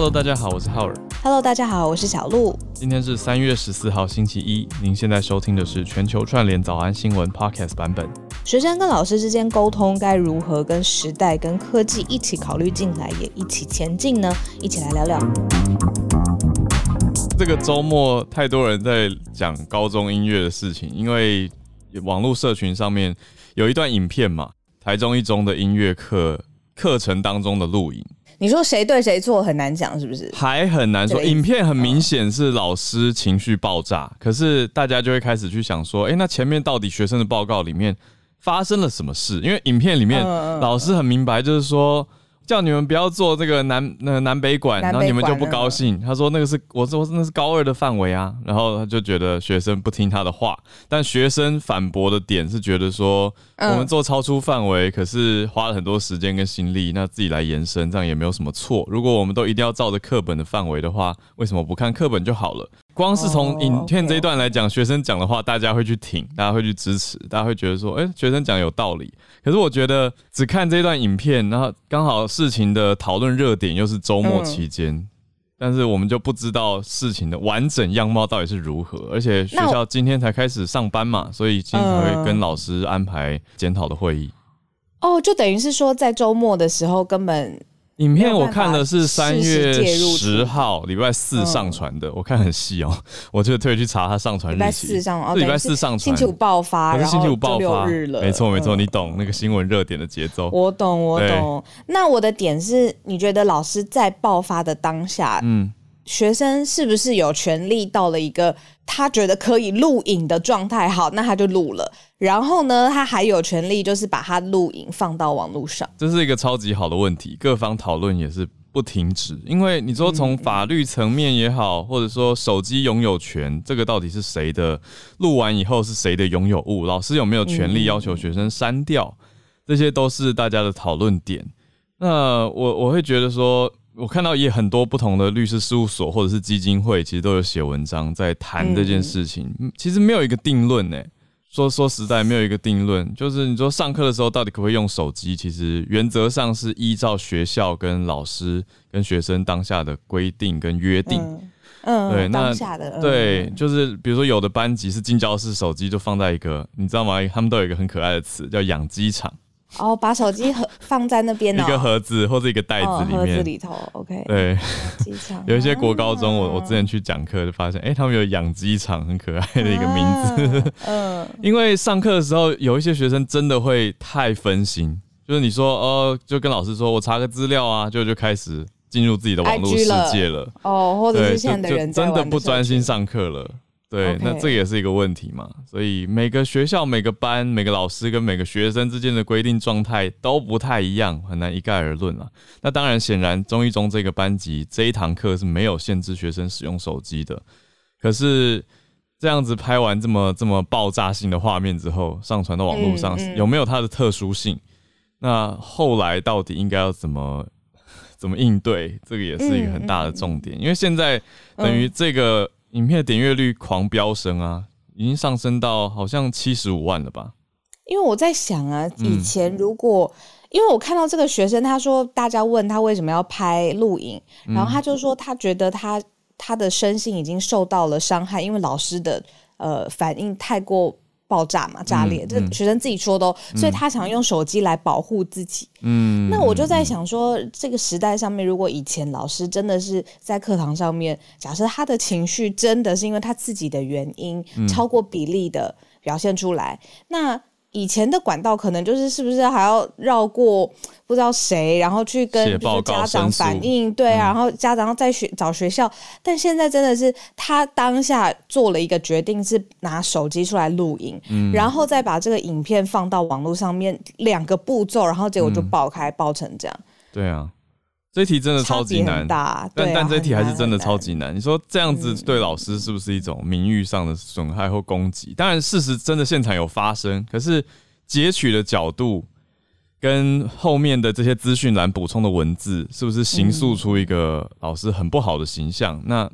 Hello，大家好，我是浩尔。Hello，大家好，我是小鹿。今天是三月十四号星期一，您现在收听的是全球串联早安新闻 Podcast 版本。学生跟老师之间沟通该如何跟时代、跟科技一起考虑进来，也一起前进呢？一起来聊聊。这个周末太多人在讲高中音乐的事情，因为网络社群上面有一段影片嘛，台中一中的音乐课课程当中的录影。你说谁对谁错很难讲，是不是？还很难说。影片很明显是老师情绪爆炸，可是大家就会开始去想说，哎，那前面到底学生的报告里面发生了什么事？因为影片里面老师很明白，就是说。叫你们不要做这个南那个南北馆，然后你们就不高兴。他说那个是我说那是高二的范围啊，然后他就觉得学生不听他的话。但学生反驳的点是觉得说我们做超出范围，可是花了很多时间跟心力，那自己来延伸，这样也没有什么错。如果我们都一定要照着课本的范围的话，为什么不看课本就好了？光是从影片这一段来讲，学生讲的话，大家会去听，大家会去支持，大家会觉得说，哎、欸，学生讲有道理。可是我觉得只看这段影片，然后刚好事情的讨论热点又是周末期间，嗯、但是我们就不知道事情的完整样貌到底是如何。而且学校今天才开始上班嘛，所以今天才会跟老师安排检讨的会议。哦，就等于是说，在周末的时候根本。影片我看的是三月十号礼拜四上传的，我看很细哦，我就特意去查他上传日期。礼拜四上，礼拜四上传，星期五爆发，可是星期五爆发，没错没错，你懂那个新闻热点的节奏。我懂我懂。那我的点是，你觉得老师在爆发的当下，嗯。学生是不是有权利到了一个他觉得可以录影的状态？好，那他就录了。然后呢，他还有权利就是把他录影放到网络上。这是一个超级好的问题，各方讨论也是不停止。因为你说从法律层面也好，或者说手机拥有权，这个到底是谁的？录完以后是谁的拥有物？老师有没有权利要求学生删掉？这些都是大家的讨论点。那我我会觉得说。我看到也很多不同的律师事务所或者是基金会，其实都有写文章在谈这件事情。其实没有一个定论呢。说说实在，没有一个定论。就是你说上课的时候到底可不可以用手机？其实原则上是依照学校跟老师跟学生当下的规定跟约定。嗯，对，那当下的对，就是比如说有的班级是进教室，手机就放在一个，你知道吗？他们都有一个很可爱的词叫养鸡场。哦，把手机盒放在那边 哦，一个盒子或者一个袋子里面，哦、盒子里头，OK。对，有一些国高中，我我之前去讲课就发现，哎、欸，他们有养鸡场，很可爱的一个名字。嗯、啊，因为上课的时候，有一些学生真的会太分心，就是你说，哦，就跟老师说我查个资料啊，就就开始进入自己的网络世界了，了。哦，或者是现在的人真的不专心上课了。对，Okay. 那这也是一个问题嘛，所以每个学校、每个班、每个老师跟每个学生之间的规定状态都不太一样，很难一概而论了。那当然，显然中一中这个班级这一堂课是没有限制学生使用手机的。可是这样子拍完这么这么爆炸性的画面之后，上传到网络上，嗯嗯、有没有它的特殊性？那后来到底应该要怎么 怎么应对？这个也是一个很大的重点，因为现在等于这个。嗯影片的点阅率狂飙升啊，已经上升到好像七十五万了吧？因为我在想啊，以前如果、嗯、因为我看到这个学生，他说大家问他为什么要拍录影，然后他就说他觉得他他的身心已经受到了伤害，因为老师的呃反应太过。爆炸嘛，炸裂，这、嗯、学生自己说的哦，嗯、所以他想用手机来保护自己。嗯，那我就在想说，这个时代上面，如果以前老师真的是在课堂上面，假设他的情绪真的是因为他自己的原因，嗯、超过比例的表现出来，那。以前的管道可能就是是不是还要绕过不知道谁，然后去跟家长反映，对啊，然后家长要再学找学校。但现在真的是他当下做了一个决定，是拿手机出来录影，嗯、然后再把这个影片放到网络上面，两个步骤，然后结果就爆开，嗯、爆成这样。对啊。这题真的超级难，但、啊、但这题还是真的超级难。你说这样子对老师是不是一种名誉上的损害或攻击？当然，事实真的现场有发生，可是截取的角度跟后面的这些资讯栏补充的文字，是不是形塑出一个老师很不好的形象？那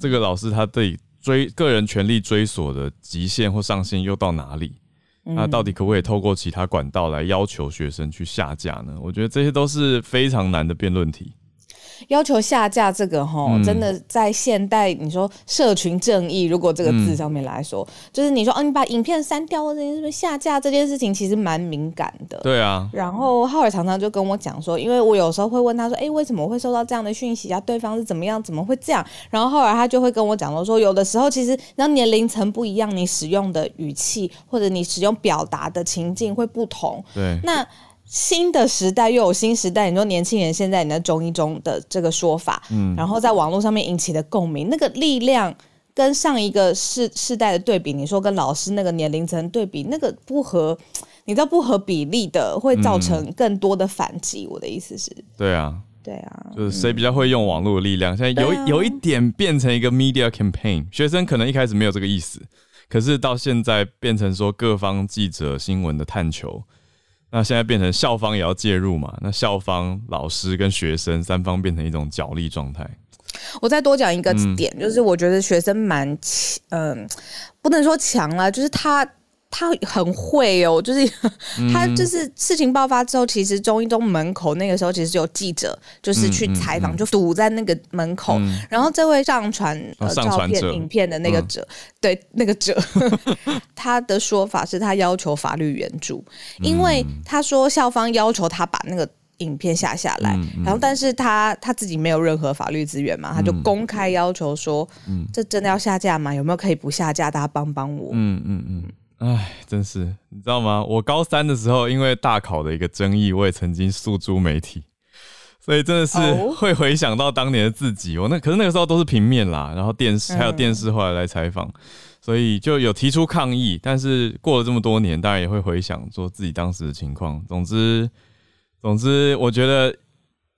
这个老师他对追个人权利追索的极限或上限又到哪里？那到底可不可以透过其他管道来要求学生去下架呢？我觉得这些都是非常难的辩论题。要求下架这个哈，嗯、真的在现代，你说社群正义，如果这个字上面来说，嗯、就是你说哦，你把影片删掉或者是不是下架这件事情，其实蛮敏感的。对啊。然后浩尔常常就跟我讲说，因为我有时候会问他说，哎，为什么我会收到这样的讯息啊？对方是怎么样？怎么会这样？然后后来他就会跟我讲说，有的时候其实那年龄层不一样，你使用的语气或者你使用表达的情境会不同。对。那。新的时代又有新时代，你说年轻人现在你在中一中的这个说法，嗯，然后在网络上面引起的共鸣，那个力量跟上一个世世代的对比，你说跟老师那个年龄层对比，那个不合，你知道不合比例的，会造成更多的反击。嗯、我的意思是，对啊，对啊，就是谁比较会用网络的力量，现在有、啊、有一点变成一个 media campaign，学生可能一开始没有这个意思，可是到现在变成说各方记者新闻的探求。那现在变成校方也要介入嘛？那校方、老师跟学生三方变成一种角力状态。我再多讲一个点，嗯、就是我觉得学生蛮强，嗯、呃，不能说强了，就是他。他很会哦，就是他就是事情爆发之后，其实中一中门口那个时候其实有记者，就是去采访，就堵在那个门口。然后这位上传呃照片、影片的那个者，对那个者，他的说法是他要求法律援助，因为他说校方要求他把那个影片下下来，然后但是他他自己没有任何法律资源嘛，他就公开要求说，这真的要下架吗？有没有可以不下架？大家帮帮我。嗯嗯嗯。哎，真是，你知道吗？我高三的时候，因为大考的一个争议，我也曾经诉诸媒体，所以真的是会回想到当年的自己。我那可是那个时候都是平面啦，然后电视还有电视后来来采访，所以就有提出抗议。但是过了这么多年，当然也会回想说自己当时的情况。总之，总之，我觉得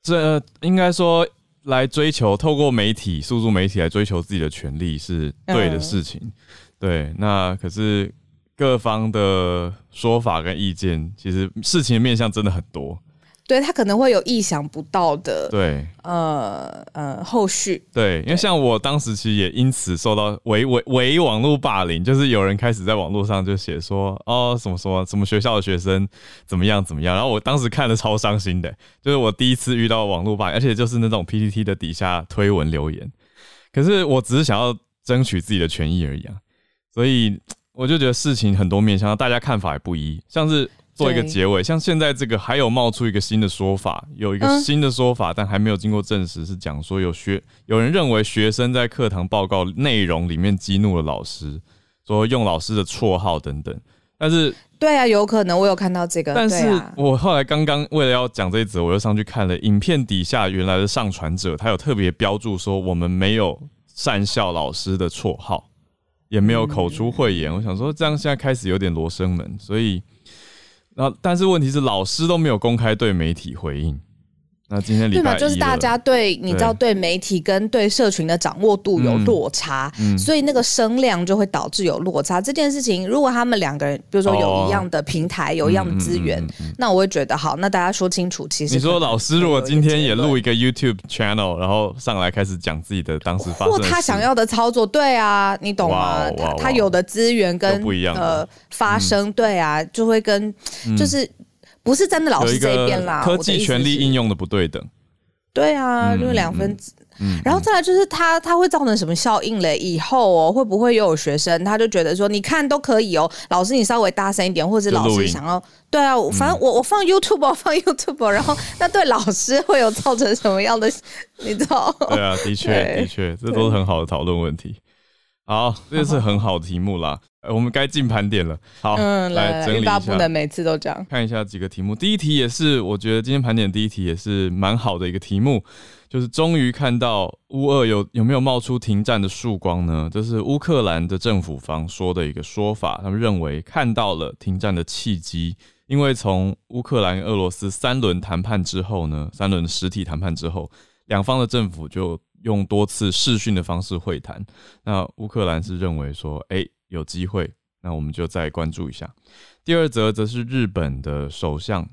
这应该说来追求透过媒体诉诸媒体来追求自己的权利是对的事情。对，那可是。各方的说法跟意见，其实事情的面向真的很多。对，他可能会有意想不到的，对，呃呃，后续。对，因为像我当时其实也因此受到伪伪伪网络霸凌，就是有人开始在网络上就写说，哦，什么什么什么学校的学生怎么样怎么样，然后我当时看了超伤心的，就是我第一次遇到网络霸凌，而且就是那种 PPT 的底下推文留言。可是我只是想要争取自己的权益而已啊，所以。我就觉得事情很多面向，大家看法也不一。像是做一个结尾，像现在这个还有冒出一个新的说法，有一个新的说法，嗯、但还没有经过证实，是讲说有学有人认为学生在课堂报告内容里面激怒了老师，说用老师的绰号等等。但是对啊，有可能我有看到这个。但是我后来刚刚为了要讲这一则，我又上去看了影片底下原来的上传者，他有特别标注说我们没有善笑老师的绰号。也没有口出秽言，嗯、我想说这样现在开始有点罗生门，所以，然后但是问题是老师都没有公开对媒体回应。那今天礼拜对嘛，就是大家对你知道对媒体跟对社群的掌握度有落差，嗯嗯、所以那个声量就会导致有落差。这件事情如果他们两个人，比如说有一样的平台，哦、有一样的资源，那我会觉得好，那大家说清楚。其实你说老师如果今天也录一个 YouTube channel，然后上来开始讲自己的当时发生的，或他想要的操作，对啊，你懂吗？他他有的资源跟不一样呃发生，嗯、对啊，就会跟就是。不是真的老师这一边啦，科技权力应用的不对等。对啊，就是两分子。嗯，然后再来就是它，它会造成什么效应嘞？以后哦，会不会又有学生他就觉得说，你看都可以哦，老师你稍微大声一点，或者老师想要对啊，反正我我放 YouTube，我放 YouTube，然后那对老师会有造成什么样的？你知道？对啊，的确的确，这都是很好的讨论问题。好，这是很好的题目啦。我们该进盘点了。好，嗯，来整理一下。不能每次都这样。看一下几个题目。第一题也是，我觉得今天盘点第一题也是蛮好的一个题目，就是终于看到乌俄有有没有冒出停战的曙光呢？这是乌克兰的政府方说的一个说法，他们认为看到了停战的契机，因为从乌克兰、俄罗斯三轮谈判之后呢，三轮实体谈判之后，两方的政府就用多次视讯的方式会谈。那乌克兰是认为说，哎、有机会，那我们就再关注一下。第二则则是日本的首相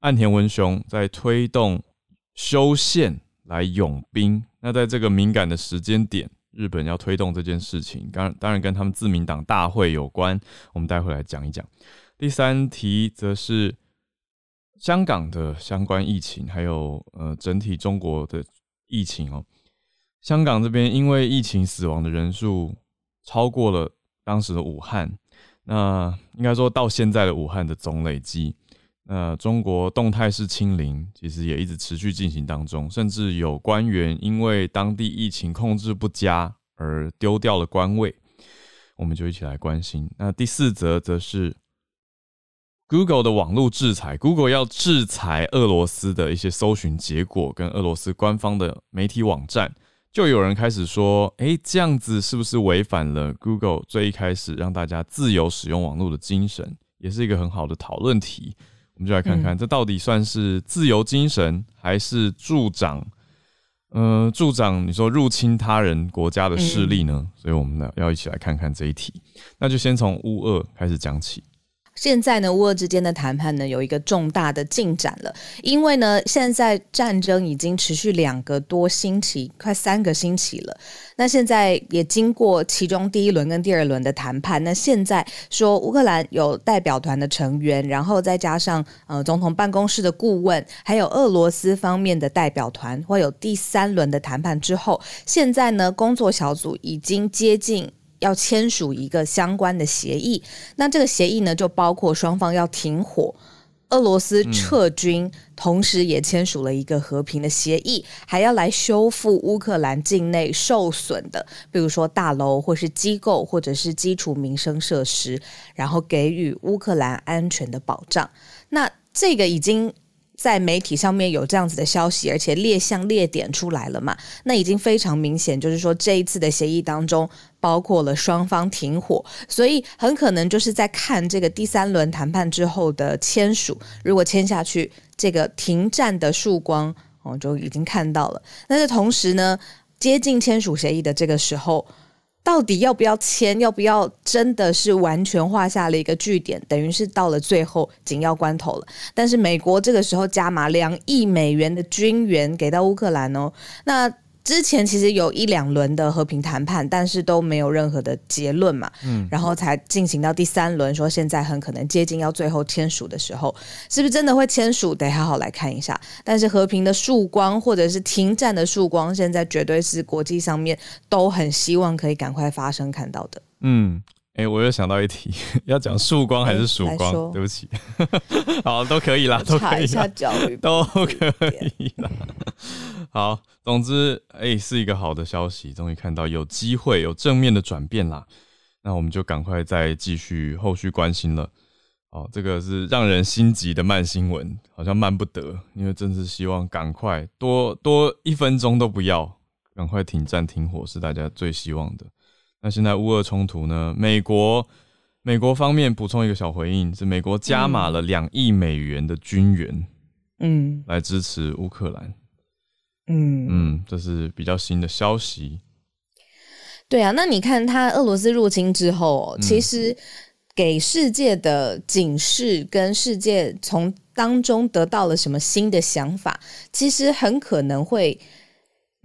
岸田文雄在推动修宪来拥兵。那在这个敏感的时间点，日本要推动这件事情，当然当然跟他们自民党大会有关。我们待会来讲一讲。第三题则是香港的相关疫情，还有呃整体中国的疫情哦。香港这边因为疫情死亡的人数超过了当时的武汉，那应该说到现在的武汉的总累积。那中国动态式清零其实也一直持续进行当中，甚至有官员因为当地疫情控制不佳而丢掉了官位。我们就一起来关心。那第四则则是 Google 的网络制裁，Google 要制裁俄罗斯的一些搜寻结果跟俄罗斯官方的媒体网站。就有人开始说，哎，这样子是不是违反了 Google 最一开始让大家自由使用网络的精神？也是一个很好的讨论题。我们就来看看，这到底算是自由精神，还是助长，呃，助长你说入侵他人国家的势力呢？所以我们呢要一起来看看这一题。那就先从乌俄开始讲起。现在呢，乌俄之间的谈判呢有一个重大的进展了，因为呢，现在战争已经持续两个多星期，快三个星期了。那现在也经过其中第一轮跟第二轮的谈判，那现在说乌克兰有代表团的成员，然后再加上呃总统办公室的顾问，还有俄罗斯方面的代表团，会有第三轮的谈判之后，现在呢工作小组已经接近。要签署一个相关的协议，那这个协议呢，就包括双方要停火，俄罗斯撤军，同时也签署了一个和平的协议，还要来修复乌克兰境内受损的，比如说大楼或是机构或者是基础民生设施，然后给予乌克兰安全的保障。那这个已经。在媒体上面有这样子的消息，而且列项列点出来了嘛？那已经非常明显，就是说这一次的协议当中包括了双方停火，所以很可能就是在看这个第三轮谈判之后的签署。如果签下去，这个停战的曙光，我就已经看到了。但是同时呢，接近签署协议的这个时候。到底要不要签？要不要真的是完全画下了一个句点？等于是到了最后紧要关头了。但是美国这个时候加码两亿美元的军援给到乌克兰哦，那。之前其实有一两轮的和平谈判，但是都没有任何的结论嘛，嗯，然后才进行到第三轮，说现在很可能接近要最后签署的时候，是不是真的会签署？得好好来看一下。但是和平的曙光或者是停战的曙光，现在绝对是国际上面都很希望可以赶快发生看到的。嗯，哎、欸，我又想到一题，要讲曙光还是曙光？对不起，好，都可以啦，都可以啦，都可以啦。好，总之，哎、欸，是一个好的消息，终于看到有机会有正面的转变啦。那我们就赶快再继续后续关心了。哦，这个是让人心急的慢新闻，好像慢不得，因为真是希望赶快多多一分钟都不要，赶快停战停火是大家最希望的。那现在乌俄冲突呢？美国美国方面补充一个小回应，是美国加码了两亿美元的军援，嗯，来支持乌克兰。嗯嗯，这是比较新的消息。对啊，那你看，他俄罗斯入侵之后，其实给世界的警示跟世界从当中得到了什么新的想法，其实很可能会。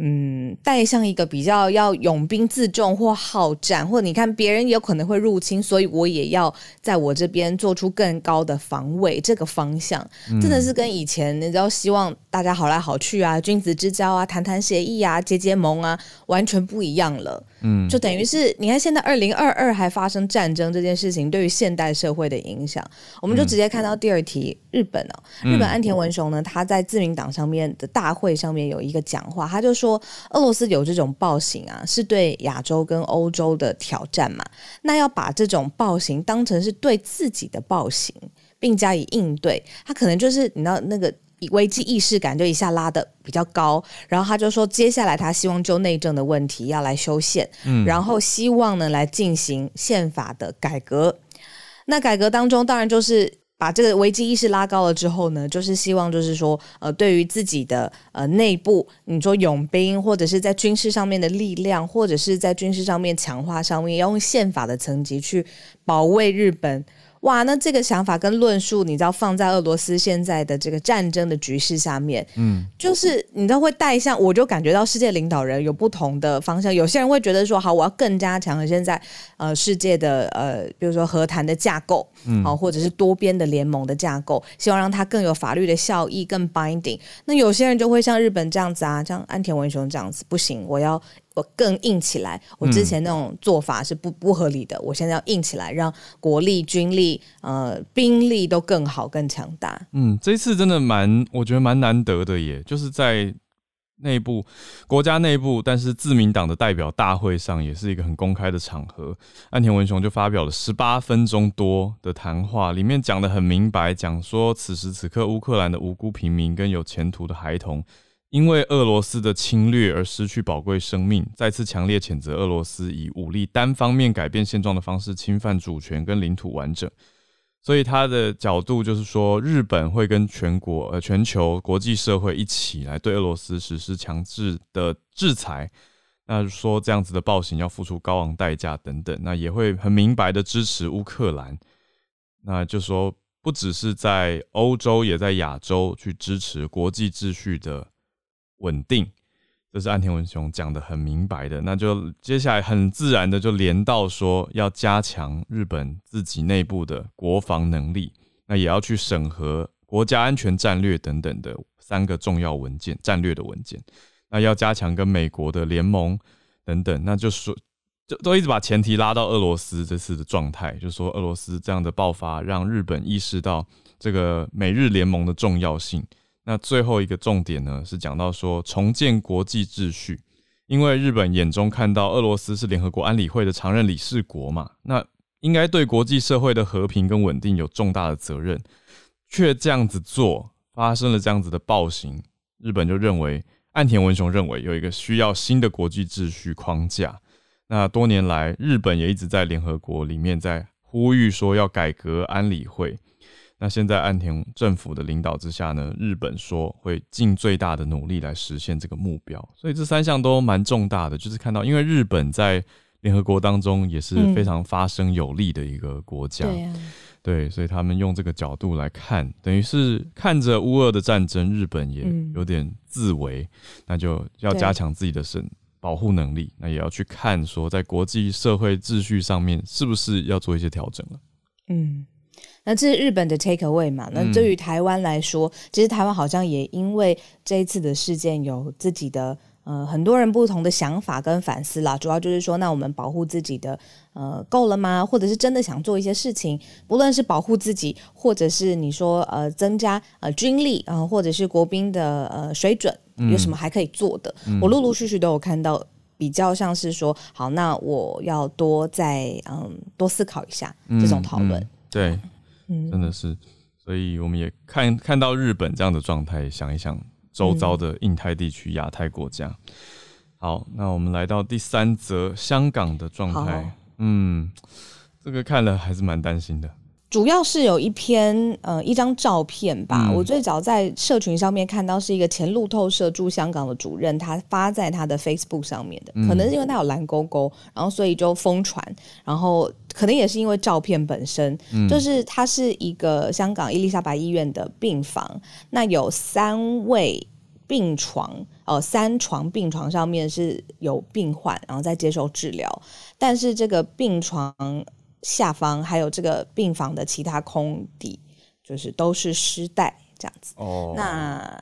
嗯，带上一个比较要勇兵自重或好战，或者你看别人有可能会入侵，所以我也要在我这边做出更高的防卫。这个方向真的是跟以前你知道希望大家好来好去啊，君子之交啊，谈谈协议啊，结结盟啊，完全不一样了。嗯，就等于是你看现在二零二二还发生战争这件事情对于现代社会的影响，我们就直接看到第二题，日本哦，日本安田文雄呢，他在自民党上面的大会上面有一个讲话，他就说。说俄罗斯有这种暴行啊，是对亚洲跟欧洲的挑战嘛？那要把这种暴行当成是对自己的暴行，并加以应对，他可能就是你知道那个危机意识感就一下拉的比较高。然后他就说，接下来他希望就内政的问题要来修宪，嗯，然后希望呢来进行宪法的改革。那改革当中，当然就是。把这个危机意识拉高了之后呢，就是希望，就是说，呃，对于自己的呃内部，你说拥兵，或者是在军事上面的力量，或者是在军事上面强化上面，要用宪法的层级去保卫日本哇，那这个想法跟论述，你知道放在俄罗斯现在的这个战争的局势下面，嗯，就是你知道会带向，我就感觉到世界领导人有不同的方向。有些人会觉得说，好，我要更加强现在呃世界的呃，比如说和谈的架构，嗯，好，或者是多边的联盟的架构，希望让它更有法律的效益，更 binding。那有些人就会像日本这样子啊，像安田文雄这样子，不行，我要。我更硬起来，我之前那种做法是不不合理的，我现在要硬起来，让国力、军力、呃兵力都更好、更强大。嗯，这次真的蛮，我觉得蛮难得的耶，就是在内部国家内部，但是自民党的代表大会上，也是一个很公开的场合，岸田文雄就发表了十八分钟多的谈话，里面讲得很明白，讲说此时此刻乌克兰的无辜平民跟有前途的孩童。因为俄罗斯的侵略而失去宝贵生命，再次强烈谴责俄罗斯以武力单方面改变现状的方式侵犯主权跟领土完整。所以他的角度就是说，日本会跟全国呃全球国际社会一起来对俄罗斯实施强制的制裁。那说这样子的暴行要付出高昂代价等等，那也会很明白的支持乌克兰。那就说不只是在欧洲，也在亚洲去支持国际秩序的。稳定，这是岸田文雄讲得很明白的。那就接下来很自然的就连到说要加强日本自己内部的国防能力，那也要去审核国家安全战略等等的三个重要文件、战略的文件。那要加强跟美国的联盟等等，那就说就都一直把前提拉到俄罗斯这次的状态，就说俄罗斯这样的爆发让日本意识到这个美日联盟的重要性。那最后一个重点呢，是讲到说重建国际秩序，因为日本眼中看到俄罗斯是联合国安理会的常任理事国嘛，那应该对国际社会的和平跟稳定有重大的责任，却这样子做，发生了这样子的暴行，日本就认为岸田文雄认为有一个需要新的国际秩序框架。那多年来，日本也一直在联合国里面在呼吁说要改革安理会。那现在岸田政府的领导之下呢，日本说会尽最大的努力来实现这个目标，所以这三项都蛮重大的。就是看到，因为日本在联合国当中也是非常发声有力的一个国家，嗯、对、啊、对，所以他们用这个角度来看，等于是看着乌俄的战争，日本也有点自危，嗯、那就要加强自己的身保护能力，那也要去看说在国际社会秩序上面是不是要做一些调整了，嗯。那这是日本的 take away 嘛？那对于台湾来说，嗯、其实台湾好像也因为这一次的事件有自己的呃很多人不同的想法跟反思啦。主要就是说，那我们保护自己的呃够了吗？或者是真的想做一些事情，不论是保护自己，或者是你说呃增加呃军力啊、呃，或者是国兵的呃水准，有什么还可以做的？嗯、我陆陆续续都有看到，比较像是说，好，那我要多再嗯多思考一下这种讨论。嗯嗯对，真的是，所以我们也看看到日本这样的状态，想一想周遭的印太地区、亚太国家。好，那我们来到第三则，香港的状态。嗯，这个看了还是蛮担心的。主要是有一篇呃一张照片吧，嗯、我最早在社群上面看到是一个前路透社驻香港的主任，他发在他的 Facebook 上面的，可能是因为他有蓝勾勾，然后所以就疯传，然后可能也是因为照片本身，嗯、就是他是一个香港伊丽莎白医院的病房，那有三位病床，呃三床病床上面是有病患，然后在接受治疗，但是这个病床。下方还有这个病房的其他空地，就是都是尸袋这样子。哦，那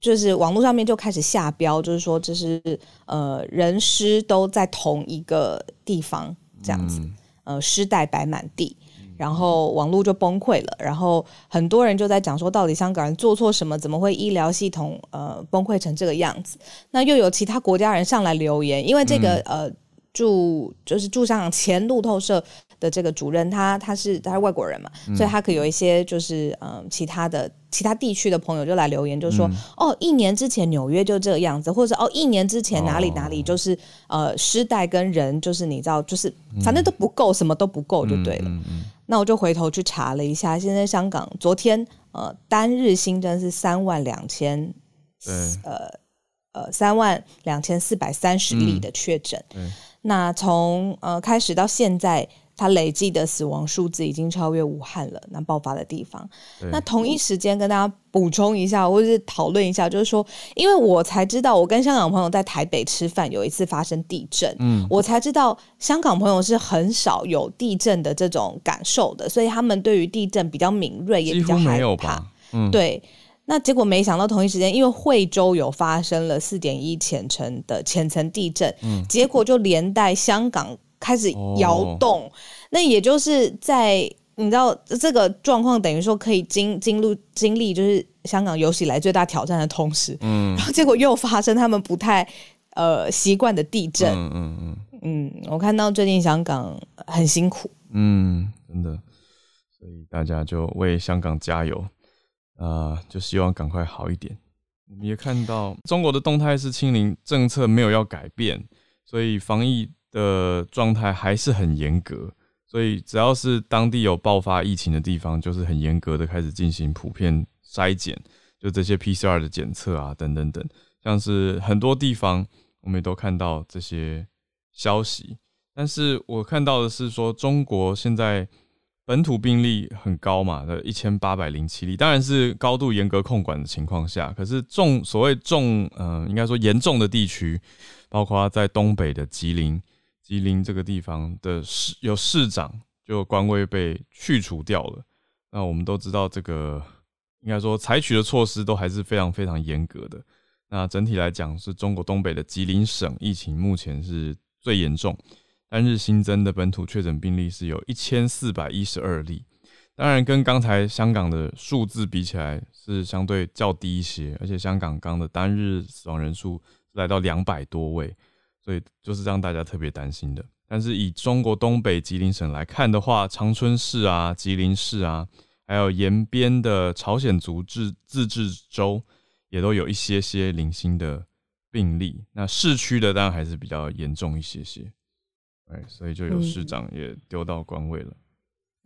就是网络上面就开始下标，就是说这是呃人尸都在同一个地方这样子，嗯、呃尸袋摆满地，然后网络就崩溃了。然后很多人就在讲说，到底香港人做错什么？怎么会医疗系统呃崩溃成这个样子？那又有其他国家人上来留言，因为这个、嗯、呃驻就是驻香港前路透社。的这个主任，他他是他是外国人嘛，嗯、所以他可有一些就是嗯其他的其他地区的朋友就来留言，就说、嗯、哦一年之前纽约就这个样子，或者哦一年之前哪里哪里就是、哦、呃尸袋跟人就是你知道就是反正都不够，嗯、什么都不够就对了。那我就回头去查了一下，现在香港昨天呃单日新增是三万两千，对。呃呃三万两千四百三十例的确诊。嗯、那从呃开始到现在。它累计的死亡数字已经超越武汉了，那爆发的地方。那同一时间跟大家补充一下，或者是讨论一下，就是说，因为我才知道，我跟香港朋友在台北吃饭，有一次发生地震，嗯，我才知道香港朋友是很少有地震的这种感受的，所以他们对于地震比较敏锐，也比较害怕。嗯，对。那结果没想到同一时间，因为惠州有发生了四点一浅层的浅层地震，嗯，结果就连带香港开始摇动。哦、那也就是在你知道这个状况，等于说可以经经历经历，就是香港有史以来最大挑战的同时，嗯，然后结果又发生他们不太呃习惯的地震，嗯嗯嗯，嗯，我看到最近香港很辛苦，嗯，真的，所以大家就为香港加油。啊、呃，就希望赶快好一点。我们也看到中国的动态是清零政策没有要改变，所以防疫的状态还是很严格。所以只要是当地有爆发疫情的地方，就是很严格的开始进行普遍筛检，就这些 PCR 的检测啊，等等等。像是很多地方我们也都看到这些消息，但是我看到的是说中国现在。本土病例很高嘛，的一千八百零七例，当然是高度严格控管的情况下。可是重所谓重，嗯、呃，应该说严重的地区，包括在东北的吉林，吉林这个地方的市有市长就官位被去除掉了。那我们都知道，这个应该说采取的措施都还是非常非常严格的。那整体来讲，是中国东北的吉林省疫情目前是最严重。单日新增的本土确诊病例是有一千四百一十二例，当然跟刚才香港的数字比起来是相对较低一些，而且香港刚的单日死亡人数来到两百多位，所以就是让大家特别担心的。但是以中国东北吉林省来看的话，长春市啊、吉林市啊，还有延边的朝鲜族自自治州，也都有一些些零星的病例。那市区的当然还是比较严重一些些。哎，所以就有市长也丢到官位了。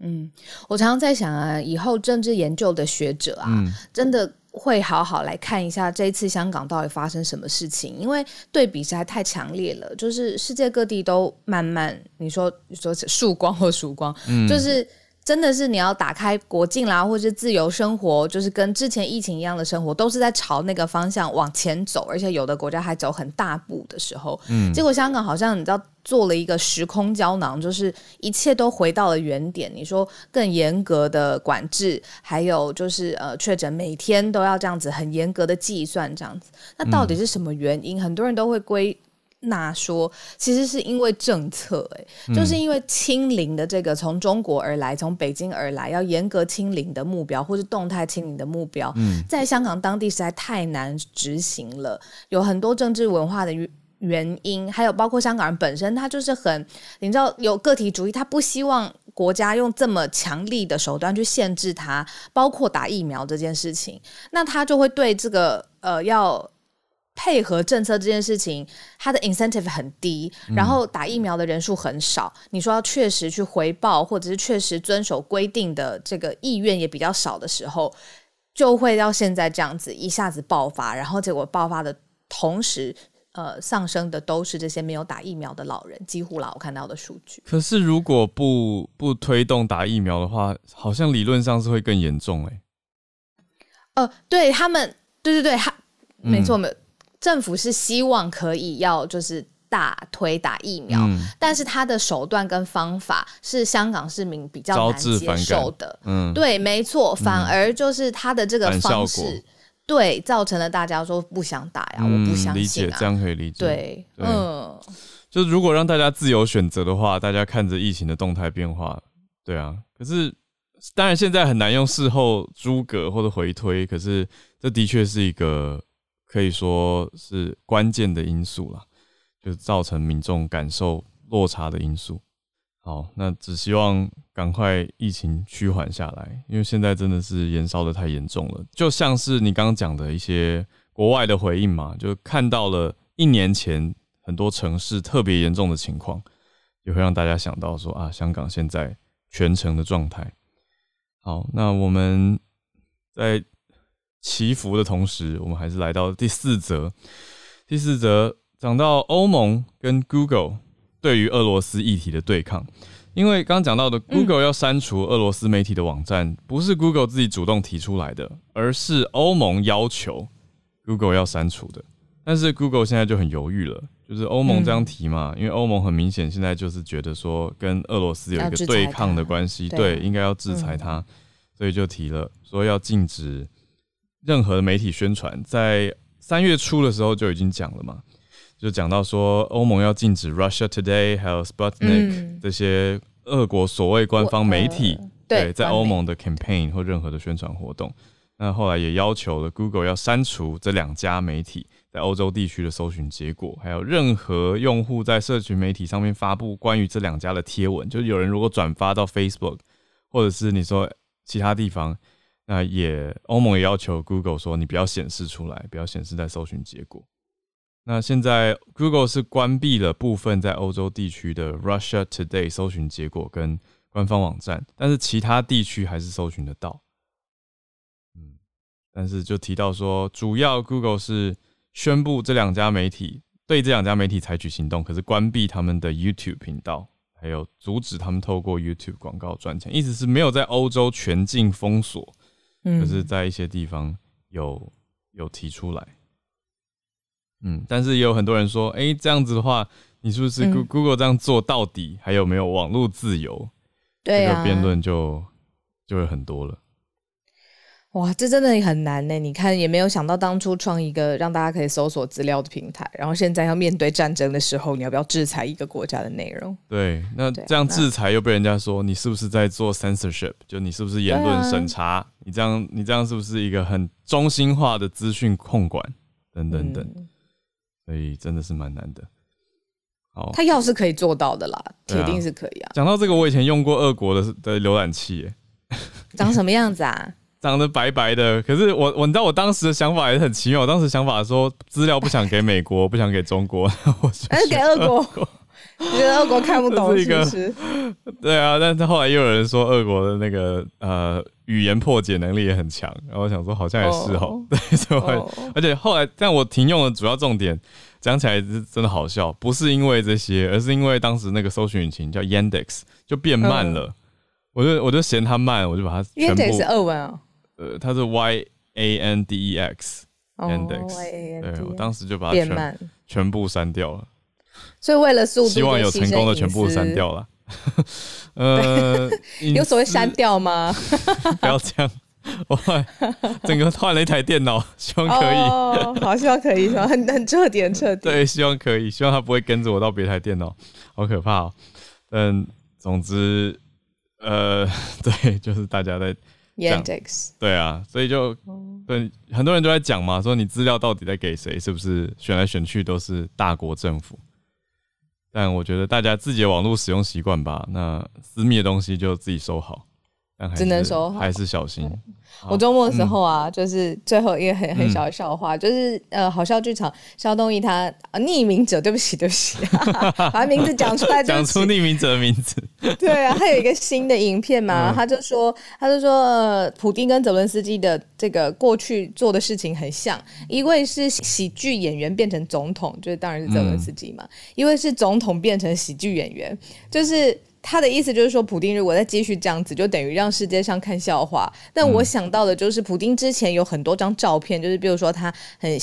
嗯，我常常在想啊，以后政治研究的学者啊，嗯、真的会好好来看一下这一次香港到底发生什么事情，因为对比实在太强烈了。就是世界各地都慢慢，你说你说曙光或曙光，嗯、就是。真的是你要打开国境啦，或是自由生活，就是跟之前疫情一样的生活，都是在朝那个方向往前走，而且有的国家还走很大步的时候，嗯，结果香港好像你知道做了一个时空胶囊，就是一切都回到了原点。你说更严格的管制，还有就是呃确诊每天都要这样子很严格的计算，这样子，那到底是什么原因？嗯，很多人都会归。那说，其实是因为政策，哎，就是因为清零的这个从中国而来，从北京而来，要严格清零的目标，或是动态清零的目标，在香港当地实在太难执行了，有很多政治文化的原因，还有包括香港人本身，他就是很，你知道有个体主义，他不希望国家用这么强力的手段去限制他，包括打疫苗这件事情，那他就会对这个呃要。配合政策这件事情，它的 incentive 很低，然后打疫苗的人数很少。嗯、你说要确实去回报，或者是确实遵守规定的这个意愿也比较少的时候，就会到现在这样子一下子爆发，然后结果爆发的同时，呃，上升的都是这些没有打疫苗的老人，几乎啦，我看到的数据。可是如果不不推动打疫苗的话，好像理论上是会更严重哎。呃，对他们，对对对，他没错没。嗯政府是希望可以要就是大推打疫苗，嗯、但是他的手段跟方法是香港市民比较难接受的。嗯，对，没错，反而就是他的这个方式，对，造成了大家说不想打呀，嗯、我不相信、啊、理解，这样可以理解。对，对嗯，就是如果让大家自由选择的话，大家看着疫情的动态变化，对啊。可是当然现在很难用事后诸葛或者回推，可是这的确是一个。可以说是关键的因素了，就造成民众感受落差的因素。好，那只希望赶快疫情趋缓下来，因为现在真的是延烧得太严重了。就像是你刚刚讲的一些国外的回应嘛，就看到了一年前很多城市特别严重的情况，也会让大家想到说啊，香港现在全城的状态。好，那我们在。祈福的同时，我们还是来到第四则。第四则讲到欧盟跟 Google 对于俄罗斯议题的对抗。因为刚刚讲到的 Google 要删除俄罗斯媒体的网站，嗯、不是 Google 自己主动提出来的，而是欧盟要求 Google 要删除的。但是 Google 现在就很犹豫了，就是欧盟这样提嘛，嗯、因为欧盟很明显现在就是觉得说跟俄罗斯有一个对抗的关系，对，应该要制裁它，嗯、所以就提了说要禁止任何的媒体宣传。在三月初的时候就已经讲了嘛。就讲到说，欧盟要禁止 Russia Today 还有 Sputnik 这些俄国所谓官方媒体，呃、对，在欧盟的 campaign 或任何的宣传活动。那后来也要求了 Google 要删除这两家媒体在欧洲地区的搜寻结果，还有任何用户在社群媒体上面发布关于这两家的贴文，就是有人如果转发到 Facebook 或者是你说其他地方，那也欧盟也要求 Google 说，你不要显示出来，不要显示在搜寻结果。那现在 Google 是关闭了部分在欧洲地区的 Russia Today 搜寻结果跟官方网站，但是其他地区还是搜寻得到。嗯，但是就提到说，主要 Google 是宣布这两家媒体对这两家媒体采取行动，可是关闭他们的 YouTube 频道，还有阻止他们透过 YouTube 广告赚钱，意思是没有在欧洲全境封锁，可是在一些地方有有提出来。嗯，但是也有很多人说，哎、欸，这样子的话，你是不是 Google 这样做到底还有没有网络自由？对、嗯、这个辩论就就会很多了。哇，这真的很难呢。你看，也没有想到当初创一个让大家可以搜索资料的平台，然后现在要面对战争的时候，你要不要制裁一个国家的内容？对，那这样制裁又被人家说你是不是在做 censorship？就你是不是言论审查？啊、你这样你这样是不是一个很中心化的资讯控管？等等等。嗯所以真的是蛮难的。好，他要是可以做到的啦，铁定是可以啊。讲到这个，我以前用过俄国的的浏览器，耶，长什么样子啊？长得白白的。可是我我你知道我当时的想法也很奇妙。我当时想法说资料不想给美国，不想给中国，我还是给俄国。你觉得俄国看不懂是不是？对啊，但是后来又有人说俄国的那个呃语言破解能力也很强，然后我想说好像也是哦，对，所以而且后来但我停用的主要重点讲起来是真的好笑，不是因为这些，而是因为当时那个搜寻引擎叫 Yandex 就变慢了，嗯、我就我就嫌它慢，我就把它全部 Yandex 是俄文哦，呃，它是 Y A N D E X Yandex，对，我当时就把它全慢全部删掉了。所以为了速度，希望有成功的全部删掉了。呃，有所谓删掉吗？不要这样，我换整个换了一台电脑，希望可以。哦，好，希望可以，希望很很彻底，很彻底。对，希望可以，希望他不会跟着我到别台电脑，好可怕哦。嗯总之，呃，对，就是大家在 Yandex，对啊，所以就对很多人都在讲嘛，说你资料到底在给谁？是不是选来选去都是大国政府？但我觉得大家自己的网络使用习惯吧，那私密的东西就自己收好，但只能收好，还是小心。我周末的时候啊，嗯、就是最后一个很很小的笑话，嗯、就是呃，好笑剧场肖东义他呃匿名者，对不起对不起，把名字讲出来，讲出匿名者的名字。对啊，他有一个新的影片嘛，嗯、他就说他就说呃，普丁跟泽伦斯基的这个过去做的事情很像，一位是喜剧演员变成总统，就是当然是泽伦斯基嘛，嗯、一位是总统变成喜剧演员，就是。他的意思就是说，普丁如果再继续这样子，就等于让世界上看笑话。但我想到的就是，普丁之前有很多张照片，就是比如说他很